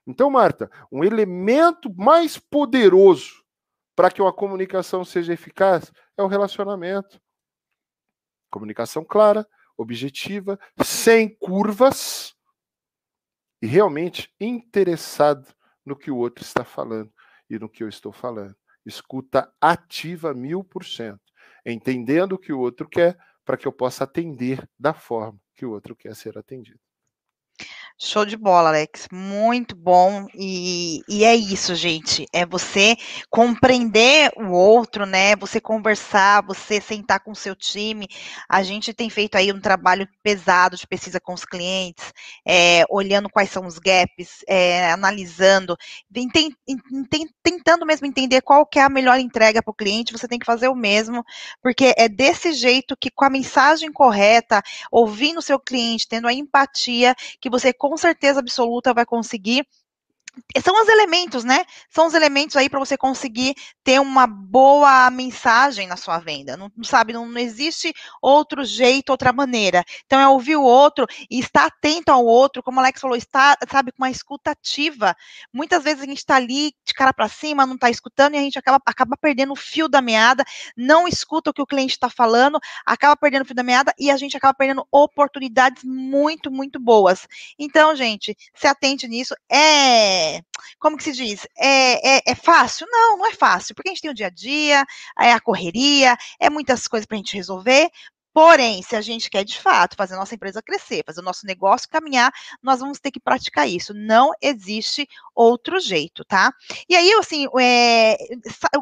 Então, Marta, um elemento mais poderoso para que uma comunicação seja eficaz é o relacionamento. Comunicação clara, objetiva, sem curvas e realmente interessado no que o outro está falando e no que eu estou falando. Escuta ativa mil por cento, entendendo o que o outro quer para que eu possa atender da forma que o outro quer ser atendido. Show de bola, Alex. Muito bom. E, e é isso, gente. É você compreender o outro, né? Você conversar, você sentar com o seu time. A gente tem feito aí um trabalho pesado de pesquisa com os clientes, é, olhando quais são os gaps, é, analisando, tentando mesmo entender qual que é a melhor entrega para o cliente. Você tem que fazer o mesmo, porque é desse jeito que, com a mensagem correta, ouvindo o seu cliente, tendo a empatia, que você com certeza absoluta vai conseguir são os elementos, né? São os elementos aí para você conseguir ter uma boa mensagem na sua venda. Não, sabe, não, não, existe outro jeito, outra maneira. Então é ouvir o outro e estar atento ao outro, como o Alex falou, estar, sabe, com uma escutativa. Muitas vezes a gente está ali de cara para cima, não está escutando e a gente acaba, acaba perdendo o fio da meada, não escuta o que o cliente está falando, acaba perdendo o fio da meada e a gente acaba perdendo oportunidades muito, muito boas. Então, gente, se atente nisso. É como que se diz? É, é, é, fácil? Não, não é fácil, porque a gente tem o dia a dia, é a correria, é muitas coisas para a gente resolver, Porém, se a gente quer de fato fazer a nossa empresa crescer, fazer o nosso negócio caminhar, nós vamos ter que praticar isso. Não existe outro jeito, tá? E aí, assim, é,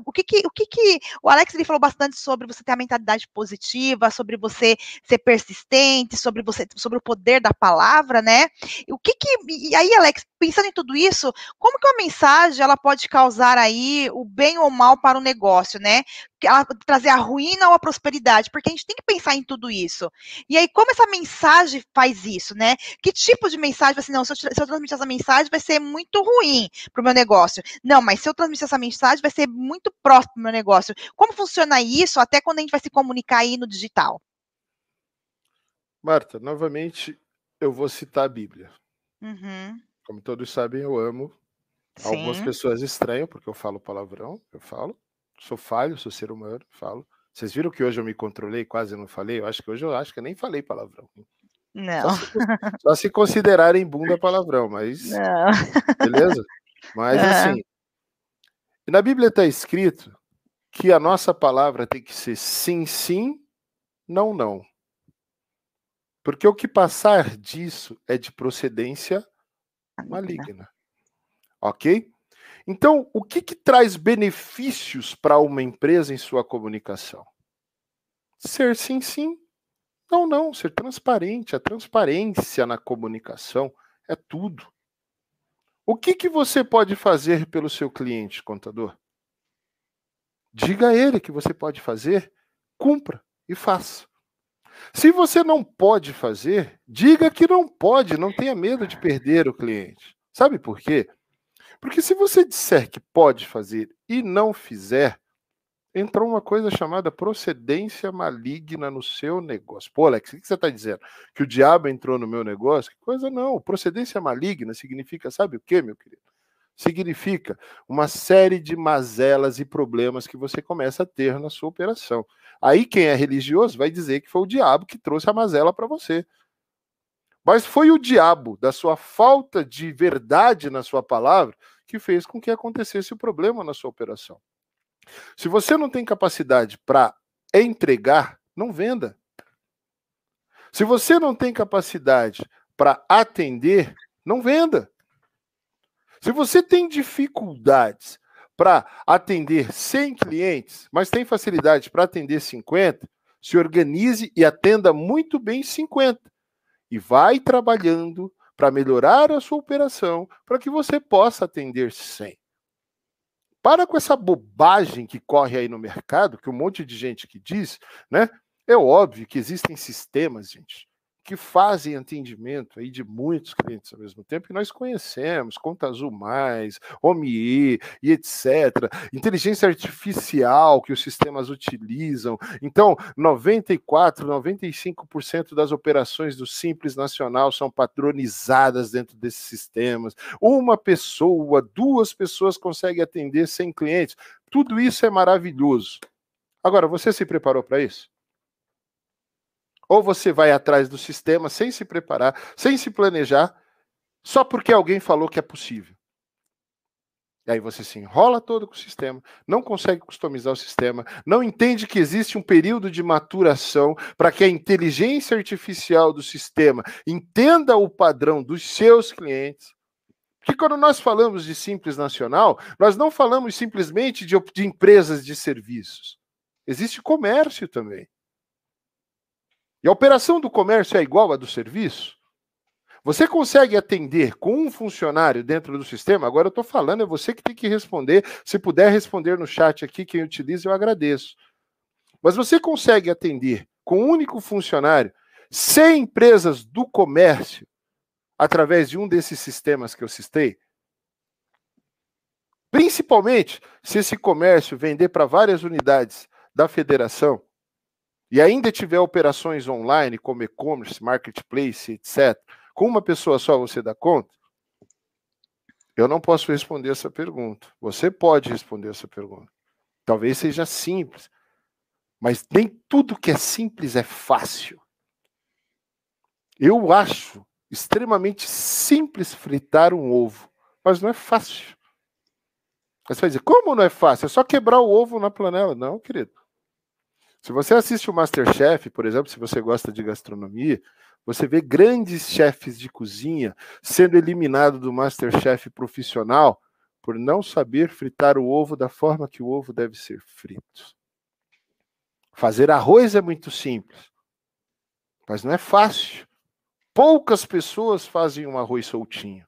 o, que, que, o que, que o Alex ele falou bastante sobre você ter a mentalidade positiva, sobre você ser persistente, sobre você, sobre o poder da palavra, né? O que que e aí, Alex, pensando em tudo isso, como que uma mensagem ela pode causar aí o bem ou mal para o negócio, né? Ela trazer a ruína ou a prosperidade, porque a gente tem que pensar em tudo isso. E aí, como essa mensagem faz isso, né? Que tipo de mensagem vai ser, não, se eu, se eu transmitir essa mensagem, vai ser muito ruim para o meu negócio. Não, mas se eu transmitir essa mensagem, vai ser muito próximo para o meu negócio. Como funciona isso até quando a gente vai se comunicar aí no digital? Marta, novamente, eu vou citar a Bíblia. Uhum. Como todos sabem, eu amo. Sim. Algumas pessoas estranham, porque eu falo palavrão, eu falo. Sou falho, sou ser humano, falo. Vocês viram que hoje eu me controlei, quase não falei? Eu acho que hoje eu acho que eu nem falei palavrão. Não. Só se, só se considerarem bunda palavrão, mas. Não. Beleza? Mas assim. Na Bíblia está escrito que a nossa palavra tem que ser sim, sim, não, não. Porque o que passar disso é de procedência maligna. Ok? Então, o que, que traz benefícios para uma empresa em sua comunicação? Ser sim, sim. Não, não. Ser transparente. A transparência na comunicação é tudo. O que, que você pode fazer pelo seu cliente, contador? Diga a ele que você pode fazer, cumpra e faça. Se você não pode fazer, diga que não pode, não tenha medo de perder o cliente. Sabe por quê? Porque se você disser que pode fazer e não fizer, entrou uma coisa chamada procedência maligna no seu negócio. Pô, Alex, o que você está dizendo? Que o diabo entrou no meu negócio? Que coisa não. Procedência maligna significa, sabe o que, meu querido? Significa uma série de mazelas e problemas que você começa a ter na sua operação. Aí quem é religioso vai dizer que foi o diabo que trouxe a mazela para você. Mas foi o diabo, da sua falta de verdade na sua palavra, que fez com que acontecesse o problema na sua operação. Se você não tem capacidade para entregar, não venda. Se você não tem capacidade para atender, não venda. Se você tem dificuldades para atender 100 clientes, mas tem facilidade para atender 50, se organize e atenda muito bem 50. E vai trabalhando para melhorar a sua operação para que você possa atender 100. Para com essa bobagem que corre aí no mercado, que um monte de gente que diz, né? É óbvio que existem sistemas, gente, que fazem atendimento aí de muitos clientes ao mesmo tempo, que nós conhecemos, Conta Azul Mais, OMIE e etc. Inteligência artificial que os sistemas utilizam. Então, 94, 95% das operações do Simples Nacional são padronizadas dentro desses sistemas. Uma pessoa, duas pessoas conseguem atender 100 clientes. Tudo isso é maravilhoso. Agora, você se preparou para isso? Ou você vai atrás do sistema sem se preparar, sem se planejar, só porque alguém falou que é possível. E aí você se enrola todo com o sistema, não consegue customizar o sistema, não entende que existe um período de maturação para que a inteligência artificial do sistema entenda o padrão dos seus clientes. Porque quando nós falamos de simples nacional, nós não falamos simplesmente de, de empresas de serviços. Existe comércio também. E a operação do comércio é igual à do serviço? Você consegue atender com um funcionário dentro do sistema? Agora eu estou falando, é você que tem que responder. Se puder responder no chat aqui, quem utiliza, eu agradeço. Mas você consegue atender com um único funcionário 100 empresas do comércio através de um desses sistemas que eu citei? Principalmente se esse comércio vender para várias unidades da federação e ainda tiver operações online, como e-commerce, marketplace, etc., com uma pessoa só você dá conta? Eu não posso responder essa pergunta. Você pode responder essa pergunta. Talvez seja simples, mas nem tudo que é simples é fácil. Eu acho extremamente simples fritar um ovo, mas não é fácil. Você vai dizer, como não é fácil? É só quebrar o ovo na panela. Não, querido. Se você assiste o Masterchef, por exemplo, se você gosta de gastronomia, você vê grandes chefes de cozinha sendo eliminados do Masterchef profissional por não saber fritar o ovo da forma que o ovo deve ser frito. Fazer arroz é muito simples, mas não é fácil. Poucas pessoas fazem um arroz soltinho.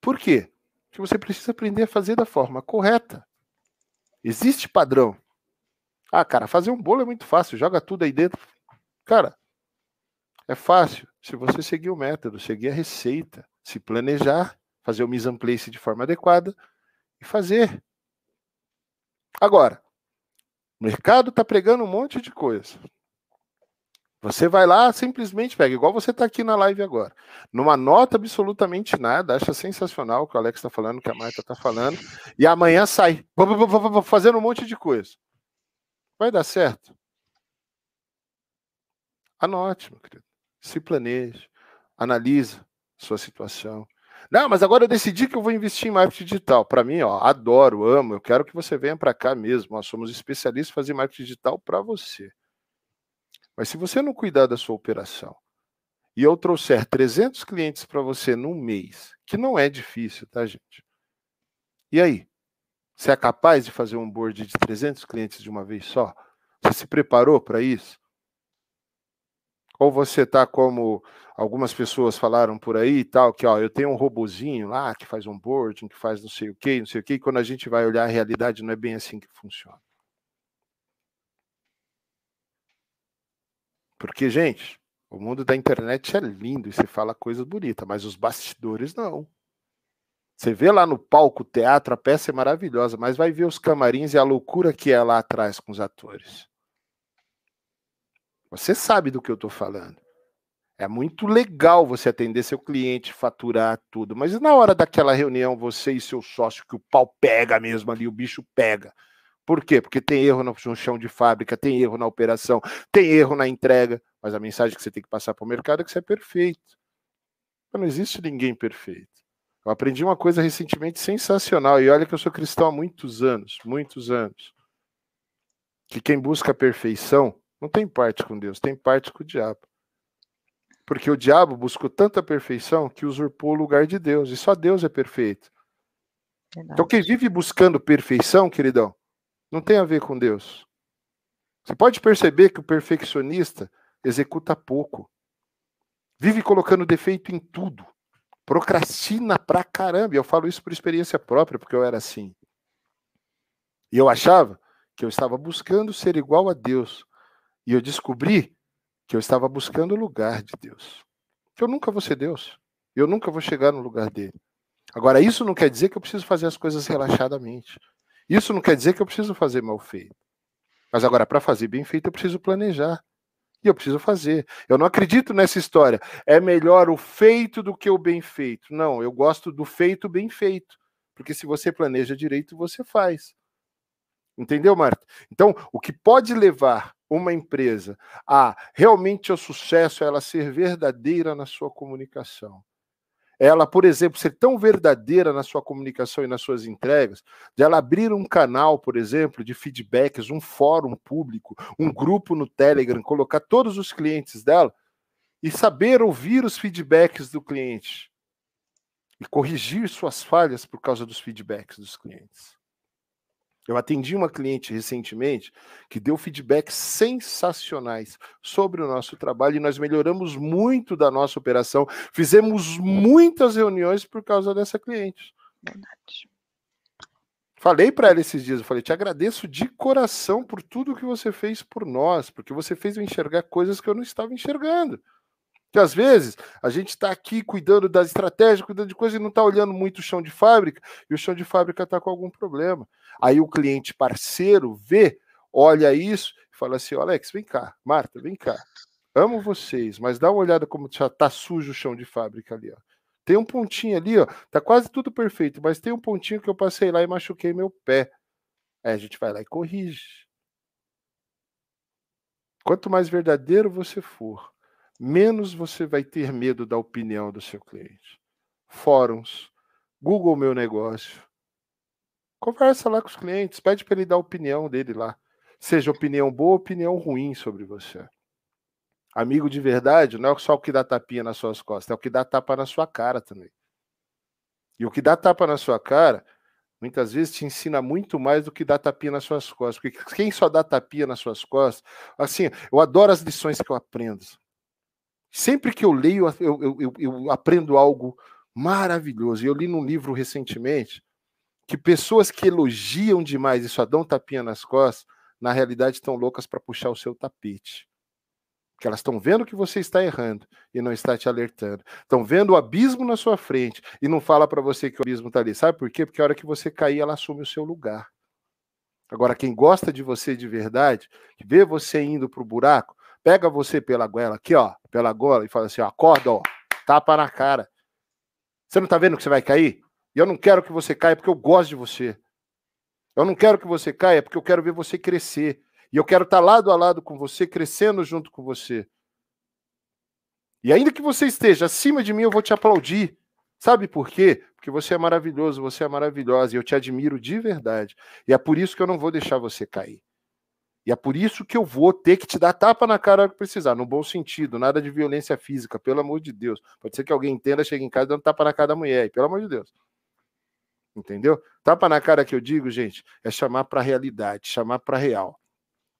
Por quê? Porque você precisa aprender a fazer da forma correta. Existe padrão. Ah, cara, fazer um bolo é muito fácil, joga tudo aí dentro. Cara, é fácil se você seguir o método, seguir a receita, se planejar, fazer o mise en place de forma adequada e fazer. Agora, o mercado está pregando um monte de coisa. Você vai lá, simplesmente pega, igual você está aqui na live agora. Numa nota absolutamente nada, acha sensacional o que o Alex está falando, o que a Marta está falando, e amanhã sai, fazendo um monte de coisa. Vai dar certo? Anote, meu querido. Se planeje. Analise sua situação. Não, mas agora eu decidi que eu vou investir em marketing digital. Para mim, ó, adoro, amo. Eu quero que você venha para cá mesmo. Nós somos especialistas em fazer marketing digital para você. Mas se você não cuidar da sua operação e eu trouxer 300 clientes para você num mês, que não é difícil, tá, gente? E aí? Você é capaz de fazer um board de 300 clientes de uma vez só? Você se preparou para isso? Ou você está como algumas pessoas falaram por aí e tal, que ó, eu tenho um robozinho lá que faz um boarding, que faz não sei o que, não sei o que, e quando a gente vai olhar a realidade não é bem assim que funciona. Porque, gente, o mundo da internet é lindo e se fala coisa bonita, mas os bastidores não. Você vê lá no palco, teatro, a peça é maravilhosa, mas vai ver os camarins e a loucura que é lá atrás com os atores. Você sabe do que eu estou falando. É muito legal você atender seu cliente, faturar tudo, mas na hora daquela reunião, você e seu sócio, que o pau pega mesmo ali, o bicho pega. Por quê? Porque tem erro no chão de fábrica, tem erro na operação, tem erro na entrega, mas a mensagem que você tem que passar para o mercado é que você é perfeito. Não existe ninguém perfeito. Eu aprendi uma coisa recentemente sensacional, e olha que eu sou cristão há muitos anos, muitos anos. Que quem busca a perfeição não tem parte com Deus, tem parte com o diabo. Porque o diabo buscou tanta perfeição que usurpou o lugar de Deus, e só Deus é perfeito. Verdade. Então quem vive buscando perfeição, queridão, não tem a ver com Deus. Você pode perceber que o perfeccionista executa pouco. Vive colocando defeito em tudo procrastina pra caramba. E eu falo isso por experiência própria, porque eu era assim. E eu achava que eu estava buscando ser igual a Deus. E eu descobri que eu estava buscando o lugar de Deus. Que eu nunca vou ser Deus. Eu nunca vou chegar no lugar dele. Agora, isso não quer dizer que eu preciso fazer as coisas relaxadamente. Isso não quer dizer que eu preciso fazer mal feito. Mas agora, para fazer bem feito, eu preciso planejar. E eu preciso fazer. Eu não acredito nessa história. É melhor o feito do que o bem feito. Não, eu gosto do feito bem feito. Porque se você planeja direito, você faz. Entendeu, Marta? Então, o que pode levar uma empresa a realmente ao sucesso é ela ser verdadeira na sua comunicação ela, por exemplo, ser tão verdadeira na sua comunicação e nas suas entregas, de ela abrir um canal, por exemplo, de feedbacks, um fórum público, um grupo no Telegram, colocar todos os clientes dela e saber ouvir os feedbacks do cliente e corrigir suas falhas por causa dos feedbacks dos clientes. Eu atendi uma cliente recentemente que deu feedbacks sensacionais sobre o nosso trabalho e nós melhoramos muito da nossa operação. Fizemos muitas reuniões por causa dessa cliente. Verdade. Falei para ela esses dias, eu falei: "Te agradeço de coração por tudo que você fez por nós, porque você fez eu enxergar coisas que eu não estava enxergando". Que às vezes a gente está aqui cuidando da estratégia, cuidando de coisa e não está olhando muito o chão de fábrica, e o chão de fábrica está com algum problema. Aí o cliente parceiro vê, olha isso e fala assim: Alex, vem cá, Marta, vem cá. Amo vocês, mas dá uma olhada como já está sujo o chão de fábrica ali. Ó. Tem um pontinho ali, ó. Tá quase tudo perfeito, mas tem um pontinho que eu passei lá e machuquei meu pé. Aí a gente vai lá e corrige. Quanto mais verdadeiro você for, menos você vai ter medo da opinião do seu cliente. Fóruns, Google Meu Negócio. Conversa lá com os clientes, pede para ele dar a opinião dele lá. Seja opinião boa opinião ruim sobre você. Amigo de verdade não é só o que dá tapinha nas suas costas, é o que dá tapa na sua cara também. E o que dá tapa na sua cara, muitas vezes te ensina muito mais do que dá tapinha nas suas costas. Porque quem só dá tapinha nas suas costas, assim, eu adoro as lições que eu aprendo. Sempre que eu leio, eu, eu, eu, eu aprendo algo maravilhoso. Eu li num livro recentemente que pessoas que elogiam demais e só dão tapinha nas costas, na realidade estão loucas para puxar o seu tapete. Porque elas estão vendo que você está errando e não está te alertando. Estão vendo o abismo na sua frente e não fala para você que o abismo está ali. Sabe por quê? Porque a hora que você cair, ela assume o seu lugar. Agora, quem gosta de você de verdade, que vê você indo para o buraco, pega você pela goela aqui, ó, pela gola e fala assim: ó, acorda, ó, tapa na cara. Você não está vendo que você vai cair? E eu não quero que você caia porque eu gosto de você. Eu não quero que você caia porque eu quero ver você crescer. E eu quero estar lado a lado com você, crescendo junto com você. E ainda que você esteja acima de mim, eu vou te aplaudir. Sabe por quê? Porque você é maravilhoso, você é maravilhosa e eu te admiro de verdade. E é por isso que eu não vou deixar você cair. E é por isso que eu vou ter que te dar tapa na cara que precisar, no bom sentido, nada de violência física, pelo amor de Deus. Pode ser que alguém entenda, chegue em casa dando tapa na cara da mulher, pelo amor de Deus. Entendeu? Tapa na cara que eu digo, gente, é chamar para a realidade, chamar para real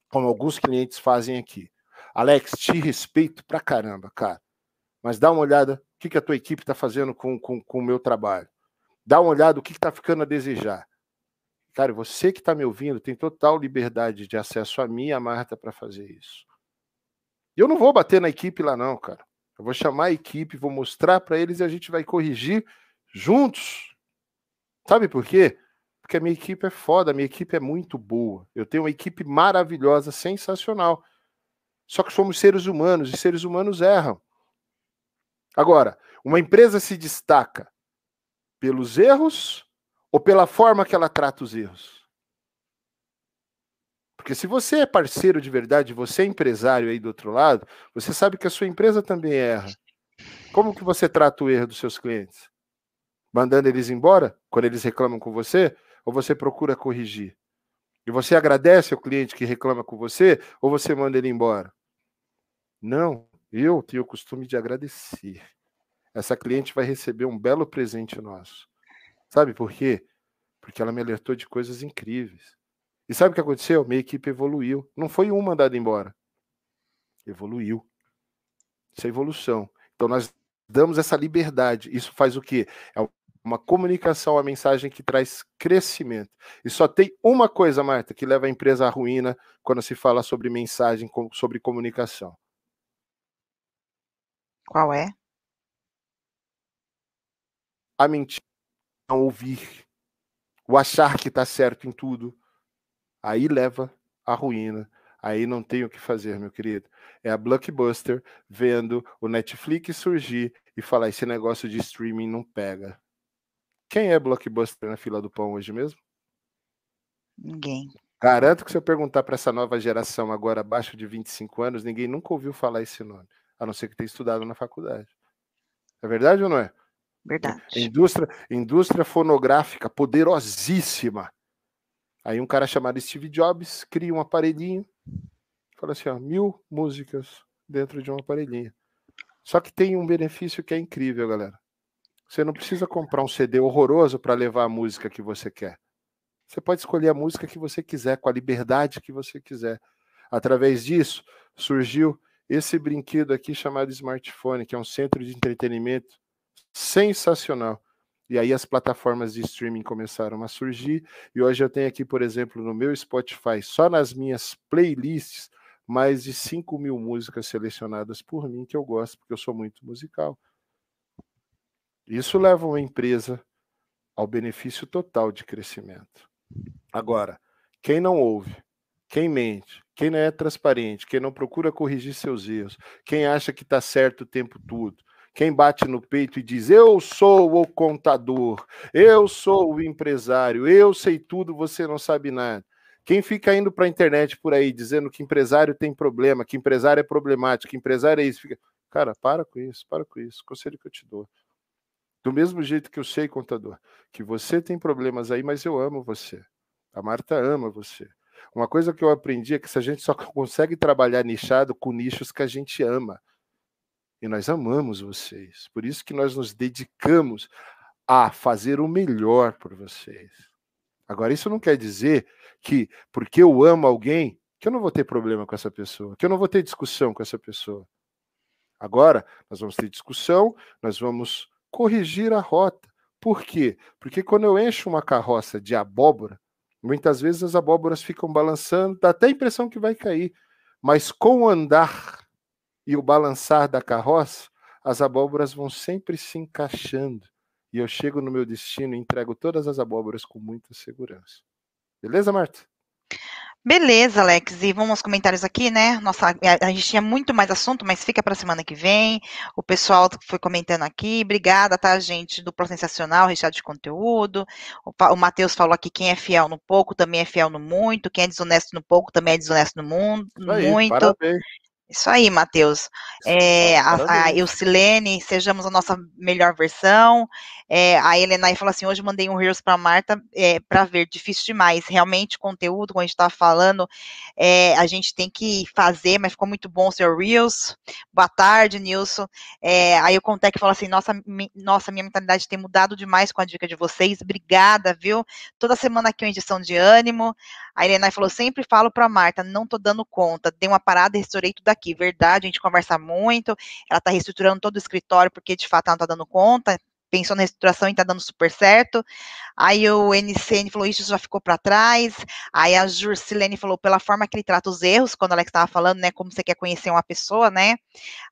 como alguns clientes fazem aqui. Alex, te respeito pra caramba, cara. Mas dá uma olhada o que, que a tua equipe está fazendo com, com, com o meu trabalho. Dá uma olhada o que está ficando a desejar. Cara, você que está me ouvindo tem total liberdade de acesso a mim e a Marta para fazer isso. Eu não vou bater na equipe lá, não, cara. Eu vou chamar a equipe, vou mostrar para eles e a gente vai corrigir juntos. Sabe por quê? porque a minha equipe é foda, a minha equipe é muito boa. Eu tenho uma equipe maravilhosa, sensacional. Só que somos seres humanos e seres humanos erram. Agora, uma empresa se destaca pelos erros ou pela forma que ela trata os erros? Porque se você é parceiro de verdade, você é empresário aí do outro lado, você sabe que a sua empresa também erra. Como que você trata o erro dos seus clientes? Mandando eles embora quando eles reclamam com você? ou você procura corrigir? E você agradece ao cliente que reclama com você ou você manda ele embora? Não, eu tenho o costume de agradecer. Essa cliente vai receber um belo presente nosso. Sabe por quê? Porque ela me alertou de coisas incríveis. E sabe o que aconteceu? Minha equipe evoluiu. Não foi um mandado embora. Evoluiu. Isso é evolução. Então nós damos essa liberdade. Isso faz o quê? É uma comunicação, uma mensagem que traz crescimento. E só tem uma coisa, Marta, que leva a empresa à ruína quando se fala sobre mensagem, sobre comunicação. Qual é? A mentira, não ouvir, o achar que está certo em tudo, aí leva à ruína. Aí não tem o que fazer, meu querido. É a Blockbuster vendo o Netflix surgir e falar: esse negócio de streaming não pega. Quem é blockbuster na fila do pão hoje mesmo? Ninguém. Garanto que se eu perguntar para essa nova geração agora abaixo de 25 anos, ninguém nunca ouviu falar esse nome, a não ser que tenha estudado na faculdade. É verdade ou não é? Verdade. Indústria, indústria fonográfica poderosíssima. Aí um cara chamado Steve Jobs cria um aparelhinho, fala assim, ó, mil músicas dentro de um aparelhinho. Só que tem um benefício que é incrível, galera. Você não precisa comprar um CD horroroso para levar a música que você quer. Você pode escolher a música que você quiser, com a liberdade que você quiser. Através disso, surgiu esse brinquedo aqui chamado smartphone, que é um centro de entretenimento sensacional. E aí as plataformas de streaming começaram a surgir. E hoje eu tenho aqui, por exemplo, no meu Spotify, só nas minhas playlists, mais de 5 mil músicas selecionadas por mim que eu gosto, porque eu sou muito musical. Isso leva uma empresa ao benefício total de crescimento. Agora, quem não ouve, quem mente, quem não é transparente, quem não procura corrigir seus erros, quem acha que está certo o tempo todo, quem bate no peito e diz: Eu sou o contador, eu sou o empresário, eu sei tudo, você não sabe nada. Quem fica indo para a internet por aí dizendo que empresário tem problema, que empresário é problemático, que empresário é isso, fica. Cara, para com isso, para com isso. Conselho que eu te dou. Do mesmo jeito que eu sei, contador, que você tem problemas aí, mas eu amo você. A Marta ama você. Uma coisa que eu aprendi é que se a gente só consegue trabalhar nichado com nichos que a gente ama. Nós amamos vocês. Por isso que nós nos dedicamos a fazer o melhor por vocês. Agora, isso não quer dizer que, porque eu amo alguém, que eu não vou ter problema com essa pessoa, que eu não vou ter discussão com essa pessoa. Agora, nós vamos ter discussão, nós vamos corrigir a rota. Por quê? Porque quando eu encho uma carroça de abóbora, muitas vezes as abóboras ficam balançando, dá até a impressão que vai cair. Mas com o andar e o balançar da carroça, as abóboras vão sempre se encaixando. E eu chego no meu destino e entrego todas as abóboras com muita segurança. Beleza, Marta? Beleza, Alex. E vamos aos comentários aqui, né? Nossa, a, gente tinha muito mais assunto, mas fica para a semana que vem. O pessoal foi comentando aqui. Obrigada, tá, gente, do Pro Sensacional, recheado de conteúdo. O, o Matheus falou aqui: quem é fiel no pouco também é fiel no muito. Quem é desonesto no pouco também é desonesto no, mundo, no aí, muito. Parabéns. Isso aí, Matheus. É, a, a Eucilene, sejamos a nossa melhor versão. É, a Helena falou assim: hoje mandei um Reels para Marta é, para ver, difícil demais. Realmente, conteúdo, como a gente estava falando, é, a gente tem que fazer, mas ficou muito bom o seu Reels. Boa tarde, Nilson. É, aí o Contec falou assim: nossa, mi, nossa, minha mentalidade tem mudado demais com a dica de vocês. Obrigada, viu? Toda semana aqui uma edição de ânimo. A Helena falou: sempre falo para Marta, não tô dando conta. Dei uma parada e restaurei tudo aqui. Verdade, a gente conversa muito. Ela está reestruturando todo o escritório, porque de fato ela não está dando conta pensou na reestruturação e está dando super certo. Aí o NCN falou, isso já ficou para trás. Aí a Jurcilene falou, pela forma que ele trata os erros, quando ela estava falando, né, como você quer conhecer uma pessoa, né?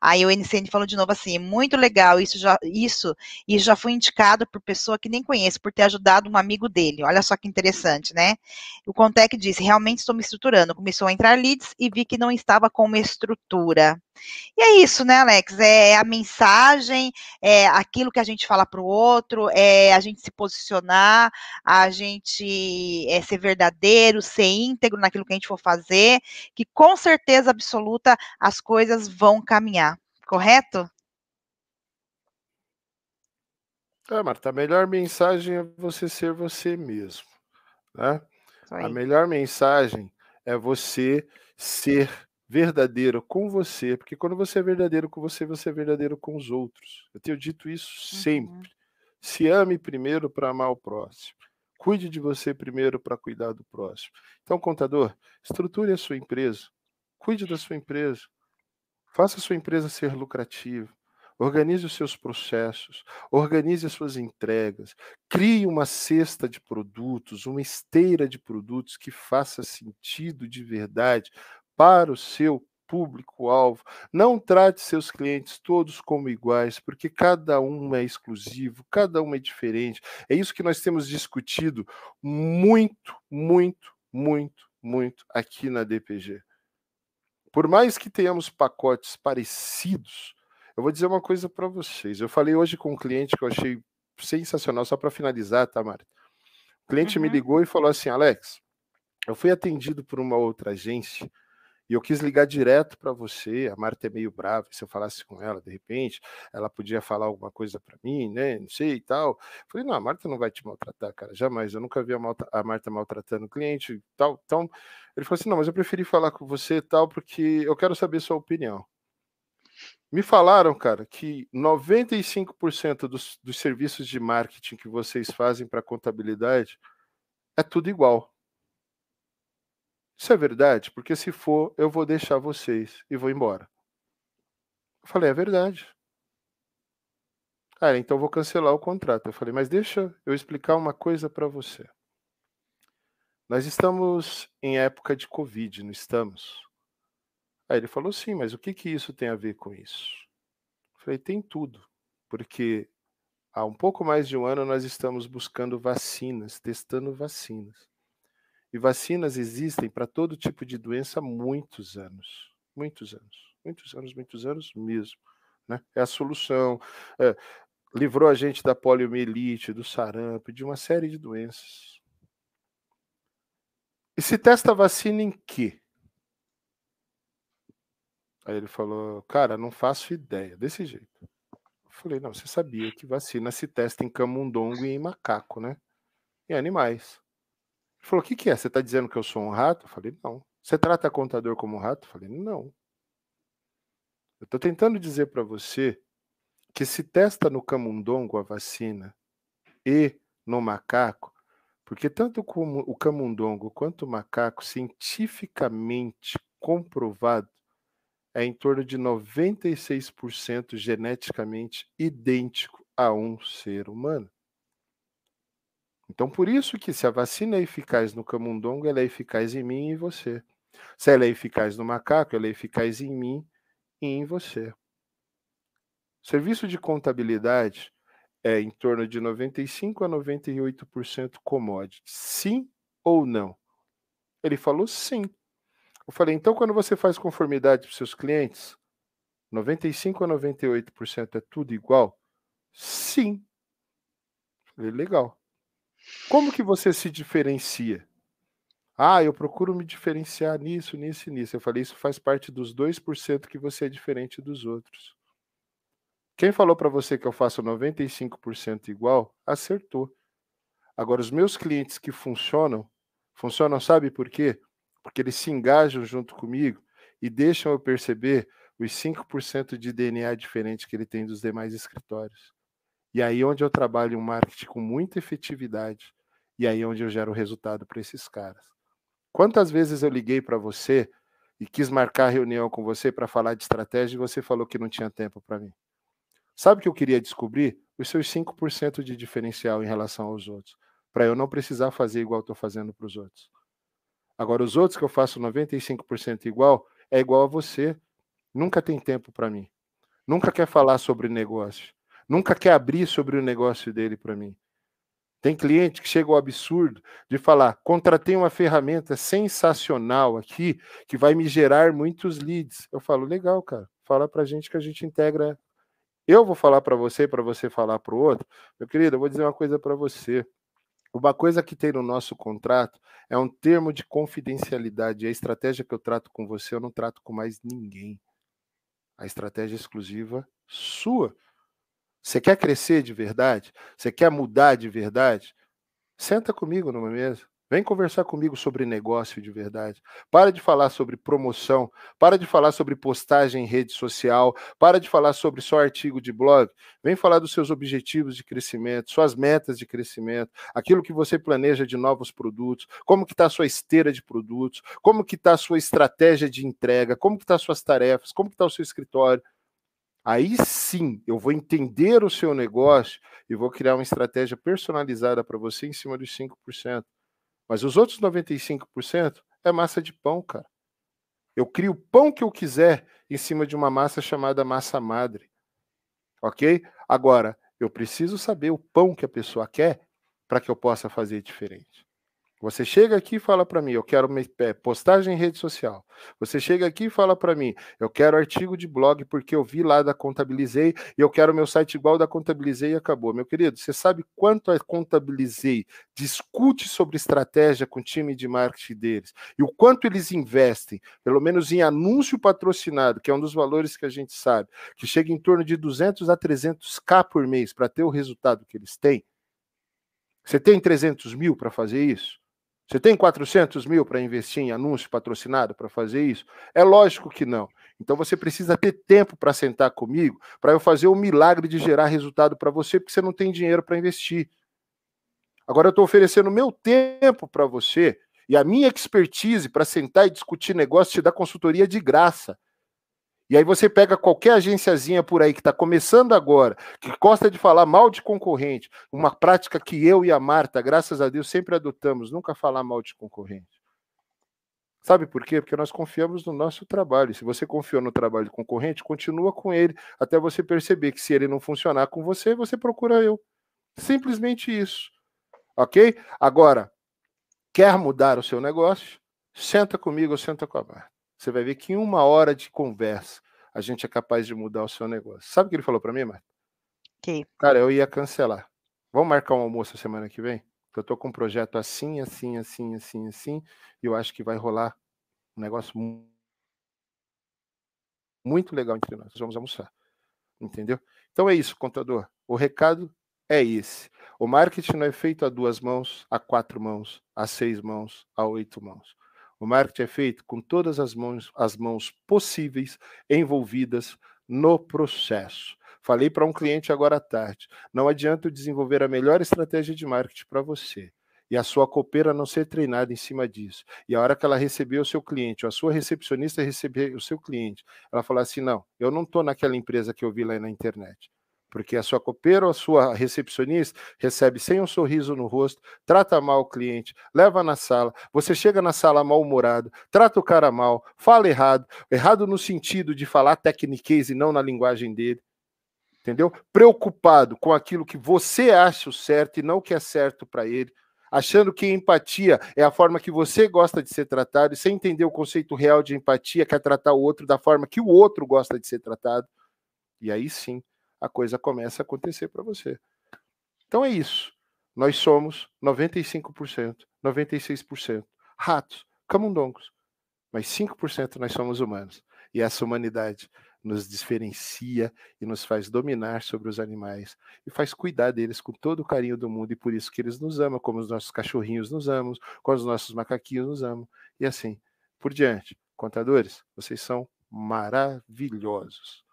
Aí o NCN falou de novo assim, muito legal, isso já, isso, e já foi indicado por pessoa que nem conhece, por ter ajudado um amigo dele. Olha só que interessante, né? O Contec disse, realmente estou me estruturando. Começou a entrar leads e vi que não estava com uma estrutura. E é isso, né, Alex? É a mensagem, é aquilo que a gente fala para o outro, é a gente se posicionar, a gente é, ser verdadeiro, ser íntegro naquilo que a gente for fazer, que com certeza absoluta as coisas vão caminhar, correto? É, Marta, a melhor mensagem é você ser você mesmo. Né? A melhor mensagem é você ser verdadeiro com você, porque quando você é verdadeiro com você, você é verdadeiro com os outros. Eu tenho dito isso uhum. sempre. Uhum. Se ame primeiro para amar o próximo. Cuide de você primeiro para cuidar do próximo. Então, contador, estruture a sua empresa. Cuide da sua empresa. Faça a sua empresa ser lucrativa. Organize os seus processos, organize as suas entregas, crie uma cesta de produtos, uma esteira de produtos que faça sentido de verdade para o seu público-alvo. Não trate seus clientes todos como iguais, porque cada um é exclusivo, cada um é diferente. É isso que nós temos discutido muito, muito, muito, muito aqui na DPG. Por mais que tenhamos pacotes parecidos, eu vou dizer uma coisa para vocês. Eu falei hoje com um cliente que eu achei sensacional, só para finalizar, tá, Marta? O cliente uhum. me ligou e falou assim: Alex, eu fui atendido por uma outra agência e eu quis ligar direto para você. A Marta é meio brava. Se eu falasse com ela, de repente, ela podia falar alguma coisa para mim, né? Não sei e tal. falei, não, a Marta não vai te maltratar, cara. Jamais. Eu nunca vi a, a Marta maltratando o cliente tal. Então, ele falou assim: não, mas eu preferi falar com você tal, porque eu quero saber sua opinião. Me falaram, cara, que 95% dos, dos serviços de marketing que vocês fazem para contabilidade é tudo igual. Isso é verdade? Porque se for, eu vou deixar vocês e vou embora. Eu falei, é verdade. Ah, então vou cancelar o contrato. Eu falei, mas deixa eu explicar uma coisa para você. Nós estamos em época de Covid, não estamos? Aí ele falou: sim, mas o que, que isso tem a ver com isso? Eu falei: tem tudo, porque há um pouco mais de um ano nós estamos buscando vacinas, testando vacinas. E vacinas existem para todo tipo de doença há muitos anos. Muitos anos. Muitos anos, muitos anos mesmo. Né? É a solução. É, livrou a gente da poliomielite, do sarampo, de uma série de doenças. E se testa vacina em quê? Aí ele falou, cara, não faço ideia, desse jeito. Eu falei, não, você sabia que vacina se testa em camundongo e em macaco, né? Em animais. Ele falou, o que, que é? Você está dizendo que eu sou um rato? Eu falei, não. Você trata contador como um rato? Eu falei, não. Eu estou tentando dizer para você que se testa no camundongo a vacina e no macaco, porque tanto o camundongo quanto o macaco, cientificamente comprovado, é em torno de 96% geneticamente idêntico a um ser humano. Então, por isso que se a vacina é eficaz no camundongo, ela é eficaz em mim e em você. Se ela é eficaz no macaco, ela é eficaz em mim e em você. Serviço de contabilidade é em torno de 95 a 98% commodity. Sim ou não? Ele falou sim. Eu falei, então quando você faz conformidade para seus clientes, 95 a 98% é tudo igual? Sim. falei, legal. Como que você se diferencia? Ah, eu procuro me diferenciar nisso, nisso e nisso. Eu falei, isso faz parte dos 2% que você é diferente dos outros. Quem falou para você que eu faço 95% igual, acertou. Agora, os meus clientes que funcionam, funcionam, sabe por quê? Porque eles se engajam junto comigo e deixam eu perceber os 5% de DNA diferente que ele tem dos demais escritórios. E aí onde eu trabalho um marketing com muita efetividade, e aí onde eu gero resultado para esses caras. Quantas vezes eu liguei para você e quis marcar reunião com você para falar de estratégia e você falou que não tinha tempo para mim? Sabe o que eu queria descobrir? Os seus 5% de diferencial em relação aos outros, para eu não precisar fazer igual estou fazendo para os outros. Agora, os outros que eu faço 95% igual, é igual a você. Nunca tem tempo para mim. Nunca quer falar sobre negócio. Nunca quer abrir sobre o negócio dele para mim. Tem cliente que chega ao absurdo de falar: contratei uma ferramenta sensacional aqui que vai me gerar muitos leads. Eu falo: legal, cara. Fala para gente que a gente integra. Eu vou falar para você, para você falar para o outro. Meu querido, eu vou dizer uma coisa para você. Uma coisa que tem no nosso contrato é um termo de confidencialidade. A estratégia que eu trato com você, eu não trato com mais ninguém. A estratégia exclusiva sua. Você quer crescer de verdade? Você quer mudar de verdade? Senta comigo numa mesa. Vem conversar comigo sobre negócio de verdade. Para de falar sobre promoção, para de falar sobre postagem em rede social, para de falar sobre só artigo de blog. Vem falar dos seus objetivos de crescimento, suas metas de crescimento, aquilo que você planeja de novos produtos, como que está a sua esteira de produtos, como que está a sua estratégia de entrega, como que está as suas tarefas, como que está o seu escritório. Aí sim, eu vou entender o seu negócio e vou criar uma estratégia personalizada para você em cima dos 5%. Mas os outros 95% é massa de pão, cara. Eu crio o pão que eu quiser em cima de uma massa chamada massa madre. Ok? Agora, eu preciso saber o pão que a pessoa quer para que eu possa fazer diferente. Você chega aqui e fala para mim, eu quero é, postagem em rede social. Você chega aqui e fala para mim, eu quero artigo de blog porque eu vi lá da Contabilizei e eu quero meu site igual da Contabilizei e acabou. Meu querido, você sabe quanto a Contabilizei discute sobre estratégia com o time de marketing deles e o quanto eles investem, pelo menos em anúncio patrocinado, que é um dos valores que a gente sabe, que chega em torno de 200 a 300k por mês para ter o resultado que eles têm? Você tem 300 mil para fazer isso? Você tem 400 mil para investir em anúncio patrocinado para fazer isso? É lógico que não. Então você precisa ter tempo para sentar comigo, para eu fazer o milagre de gerar resultado para você, porque você não tem dinheiro para investir. Agora eu estou oferecendo meu tempo para você e a minha expertise para sentar e discutir negócio te dá consultoria de graça. E aí você pega qualquer agenciazinha por aí que está começando agora, que gosta de falar mal de concorrente, uma prática que eu e a Marta, graças a Deus, sempre adotamos, nunca falar mal de concorrente. Sabe por quê? Porque nós confiamos no nosso trabalho. Se você confiou no trabalho do concorrente, continua com ele até você perceber que se ele não funcionar com você, você procura eu. Simplesmente isso. Ok? Agora, quer mudar o seu negócio? Senta comigo ou senta com a Marta. Você vai ver que em uma hora de conversa a gente é capaz de mudar o seu negócio. Sabe o que ele falou para mim, Marta? Que? Cara, eu ia cancelar. Vamos marcar um almoço semana que vem? Eu estou com um projeto assim, assim, assim, assim, assim, e eu acho que vai rolar um negócio muito legal entre nós. Nós vamos almoçar. Entendeu? Então é isso, contador. O recado é esse. O marketing não é feito a duas mãos, a quatro mãos, a seis mãos, a oito mãos. O marketing é feito com todas as mãos, as mãos possíveis envolvidas no processo. Falei para um cliente agora à tarde: não adianta eu desenvolver a melhor estratégia de marketing para você e a sua copeira não ser treinada em cima disso. E a hora que ela receber o seu cliente, ou a sua recepcionista receber o seu cliente, ela falar assim: não, eu não estou naquela empresa que eu vi lá na internet. Porque a sua copeira ou a sua recepcionista recebe sem um sorriso no rosto, trata mal o cliente, leva na sala, você chega na sala mal-humorado, trata o cara mal, fala errado, errado no sentido de falar tecniquez e não na linguagem dele entendeu? Preocupado com aquilo que você acha o certo e não o que é certo para ele, achando que empatia é a forma que você gosta de ser tratado e sem entender o conceito real de empatia, que é tratar o outro da forma que o outro gosta de ser tratado. E aí sim, a coisa começa a acontecer para você. Então é isso. Nós somos 95%, 96% ratos, camundongos, mas 5% nós somos humanos. E essa humanidade nos diferencia e nos faz dominar sobre os animais e faz cuidar deles com todo o carinho do mundo e por isso que eles nos amam, como os nossos cachorrinhos nos amam, como os nossos macaquinhos nos amam e assim por diante. Contadores, vocês são maravilhosos.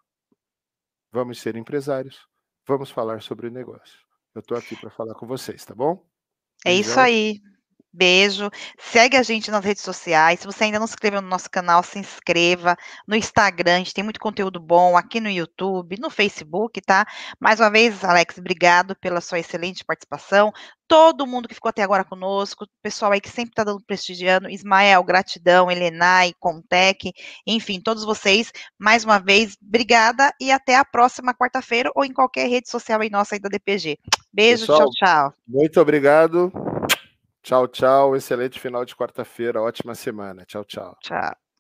Vamos ser empresários, vamos falar sobre o negócio. Eu estou aqui para falar com vocês, tá bom? É isso aí. Beijo. Segue a gente nas redes sociais. Se você ainda não se inscreveu no nosso canal, se inscreva. No Instagram, a gente tem muito conteúdo bom aqui no YouTube, no Facebook, tá? Mais uma vez, Alex, obrigado pela sua excelente participação. Todo mundo que ficou até agora conosco, pessoal aí que sempre está dando prestigiando, Ismael, gratidão, Elenai, Contec, enfim, todos vocês, mais uma vez, obrigada e até a próxima quarta-feira ou em qualquer rede social aí nossa aí da DPG. Beijo, Pessoal, tchau, tchau. Muito obrigado. Tchau, tchau. Excelente final de quarta-feira. Ótima semana. Tchau, tchau. Tchau.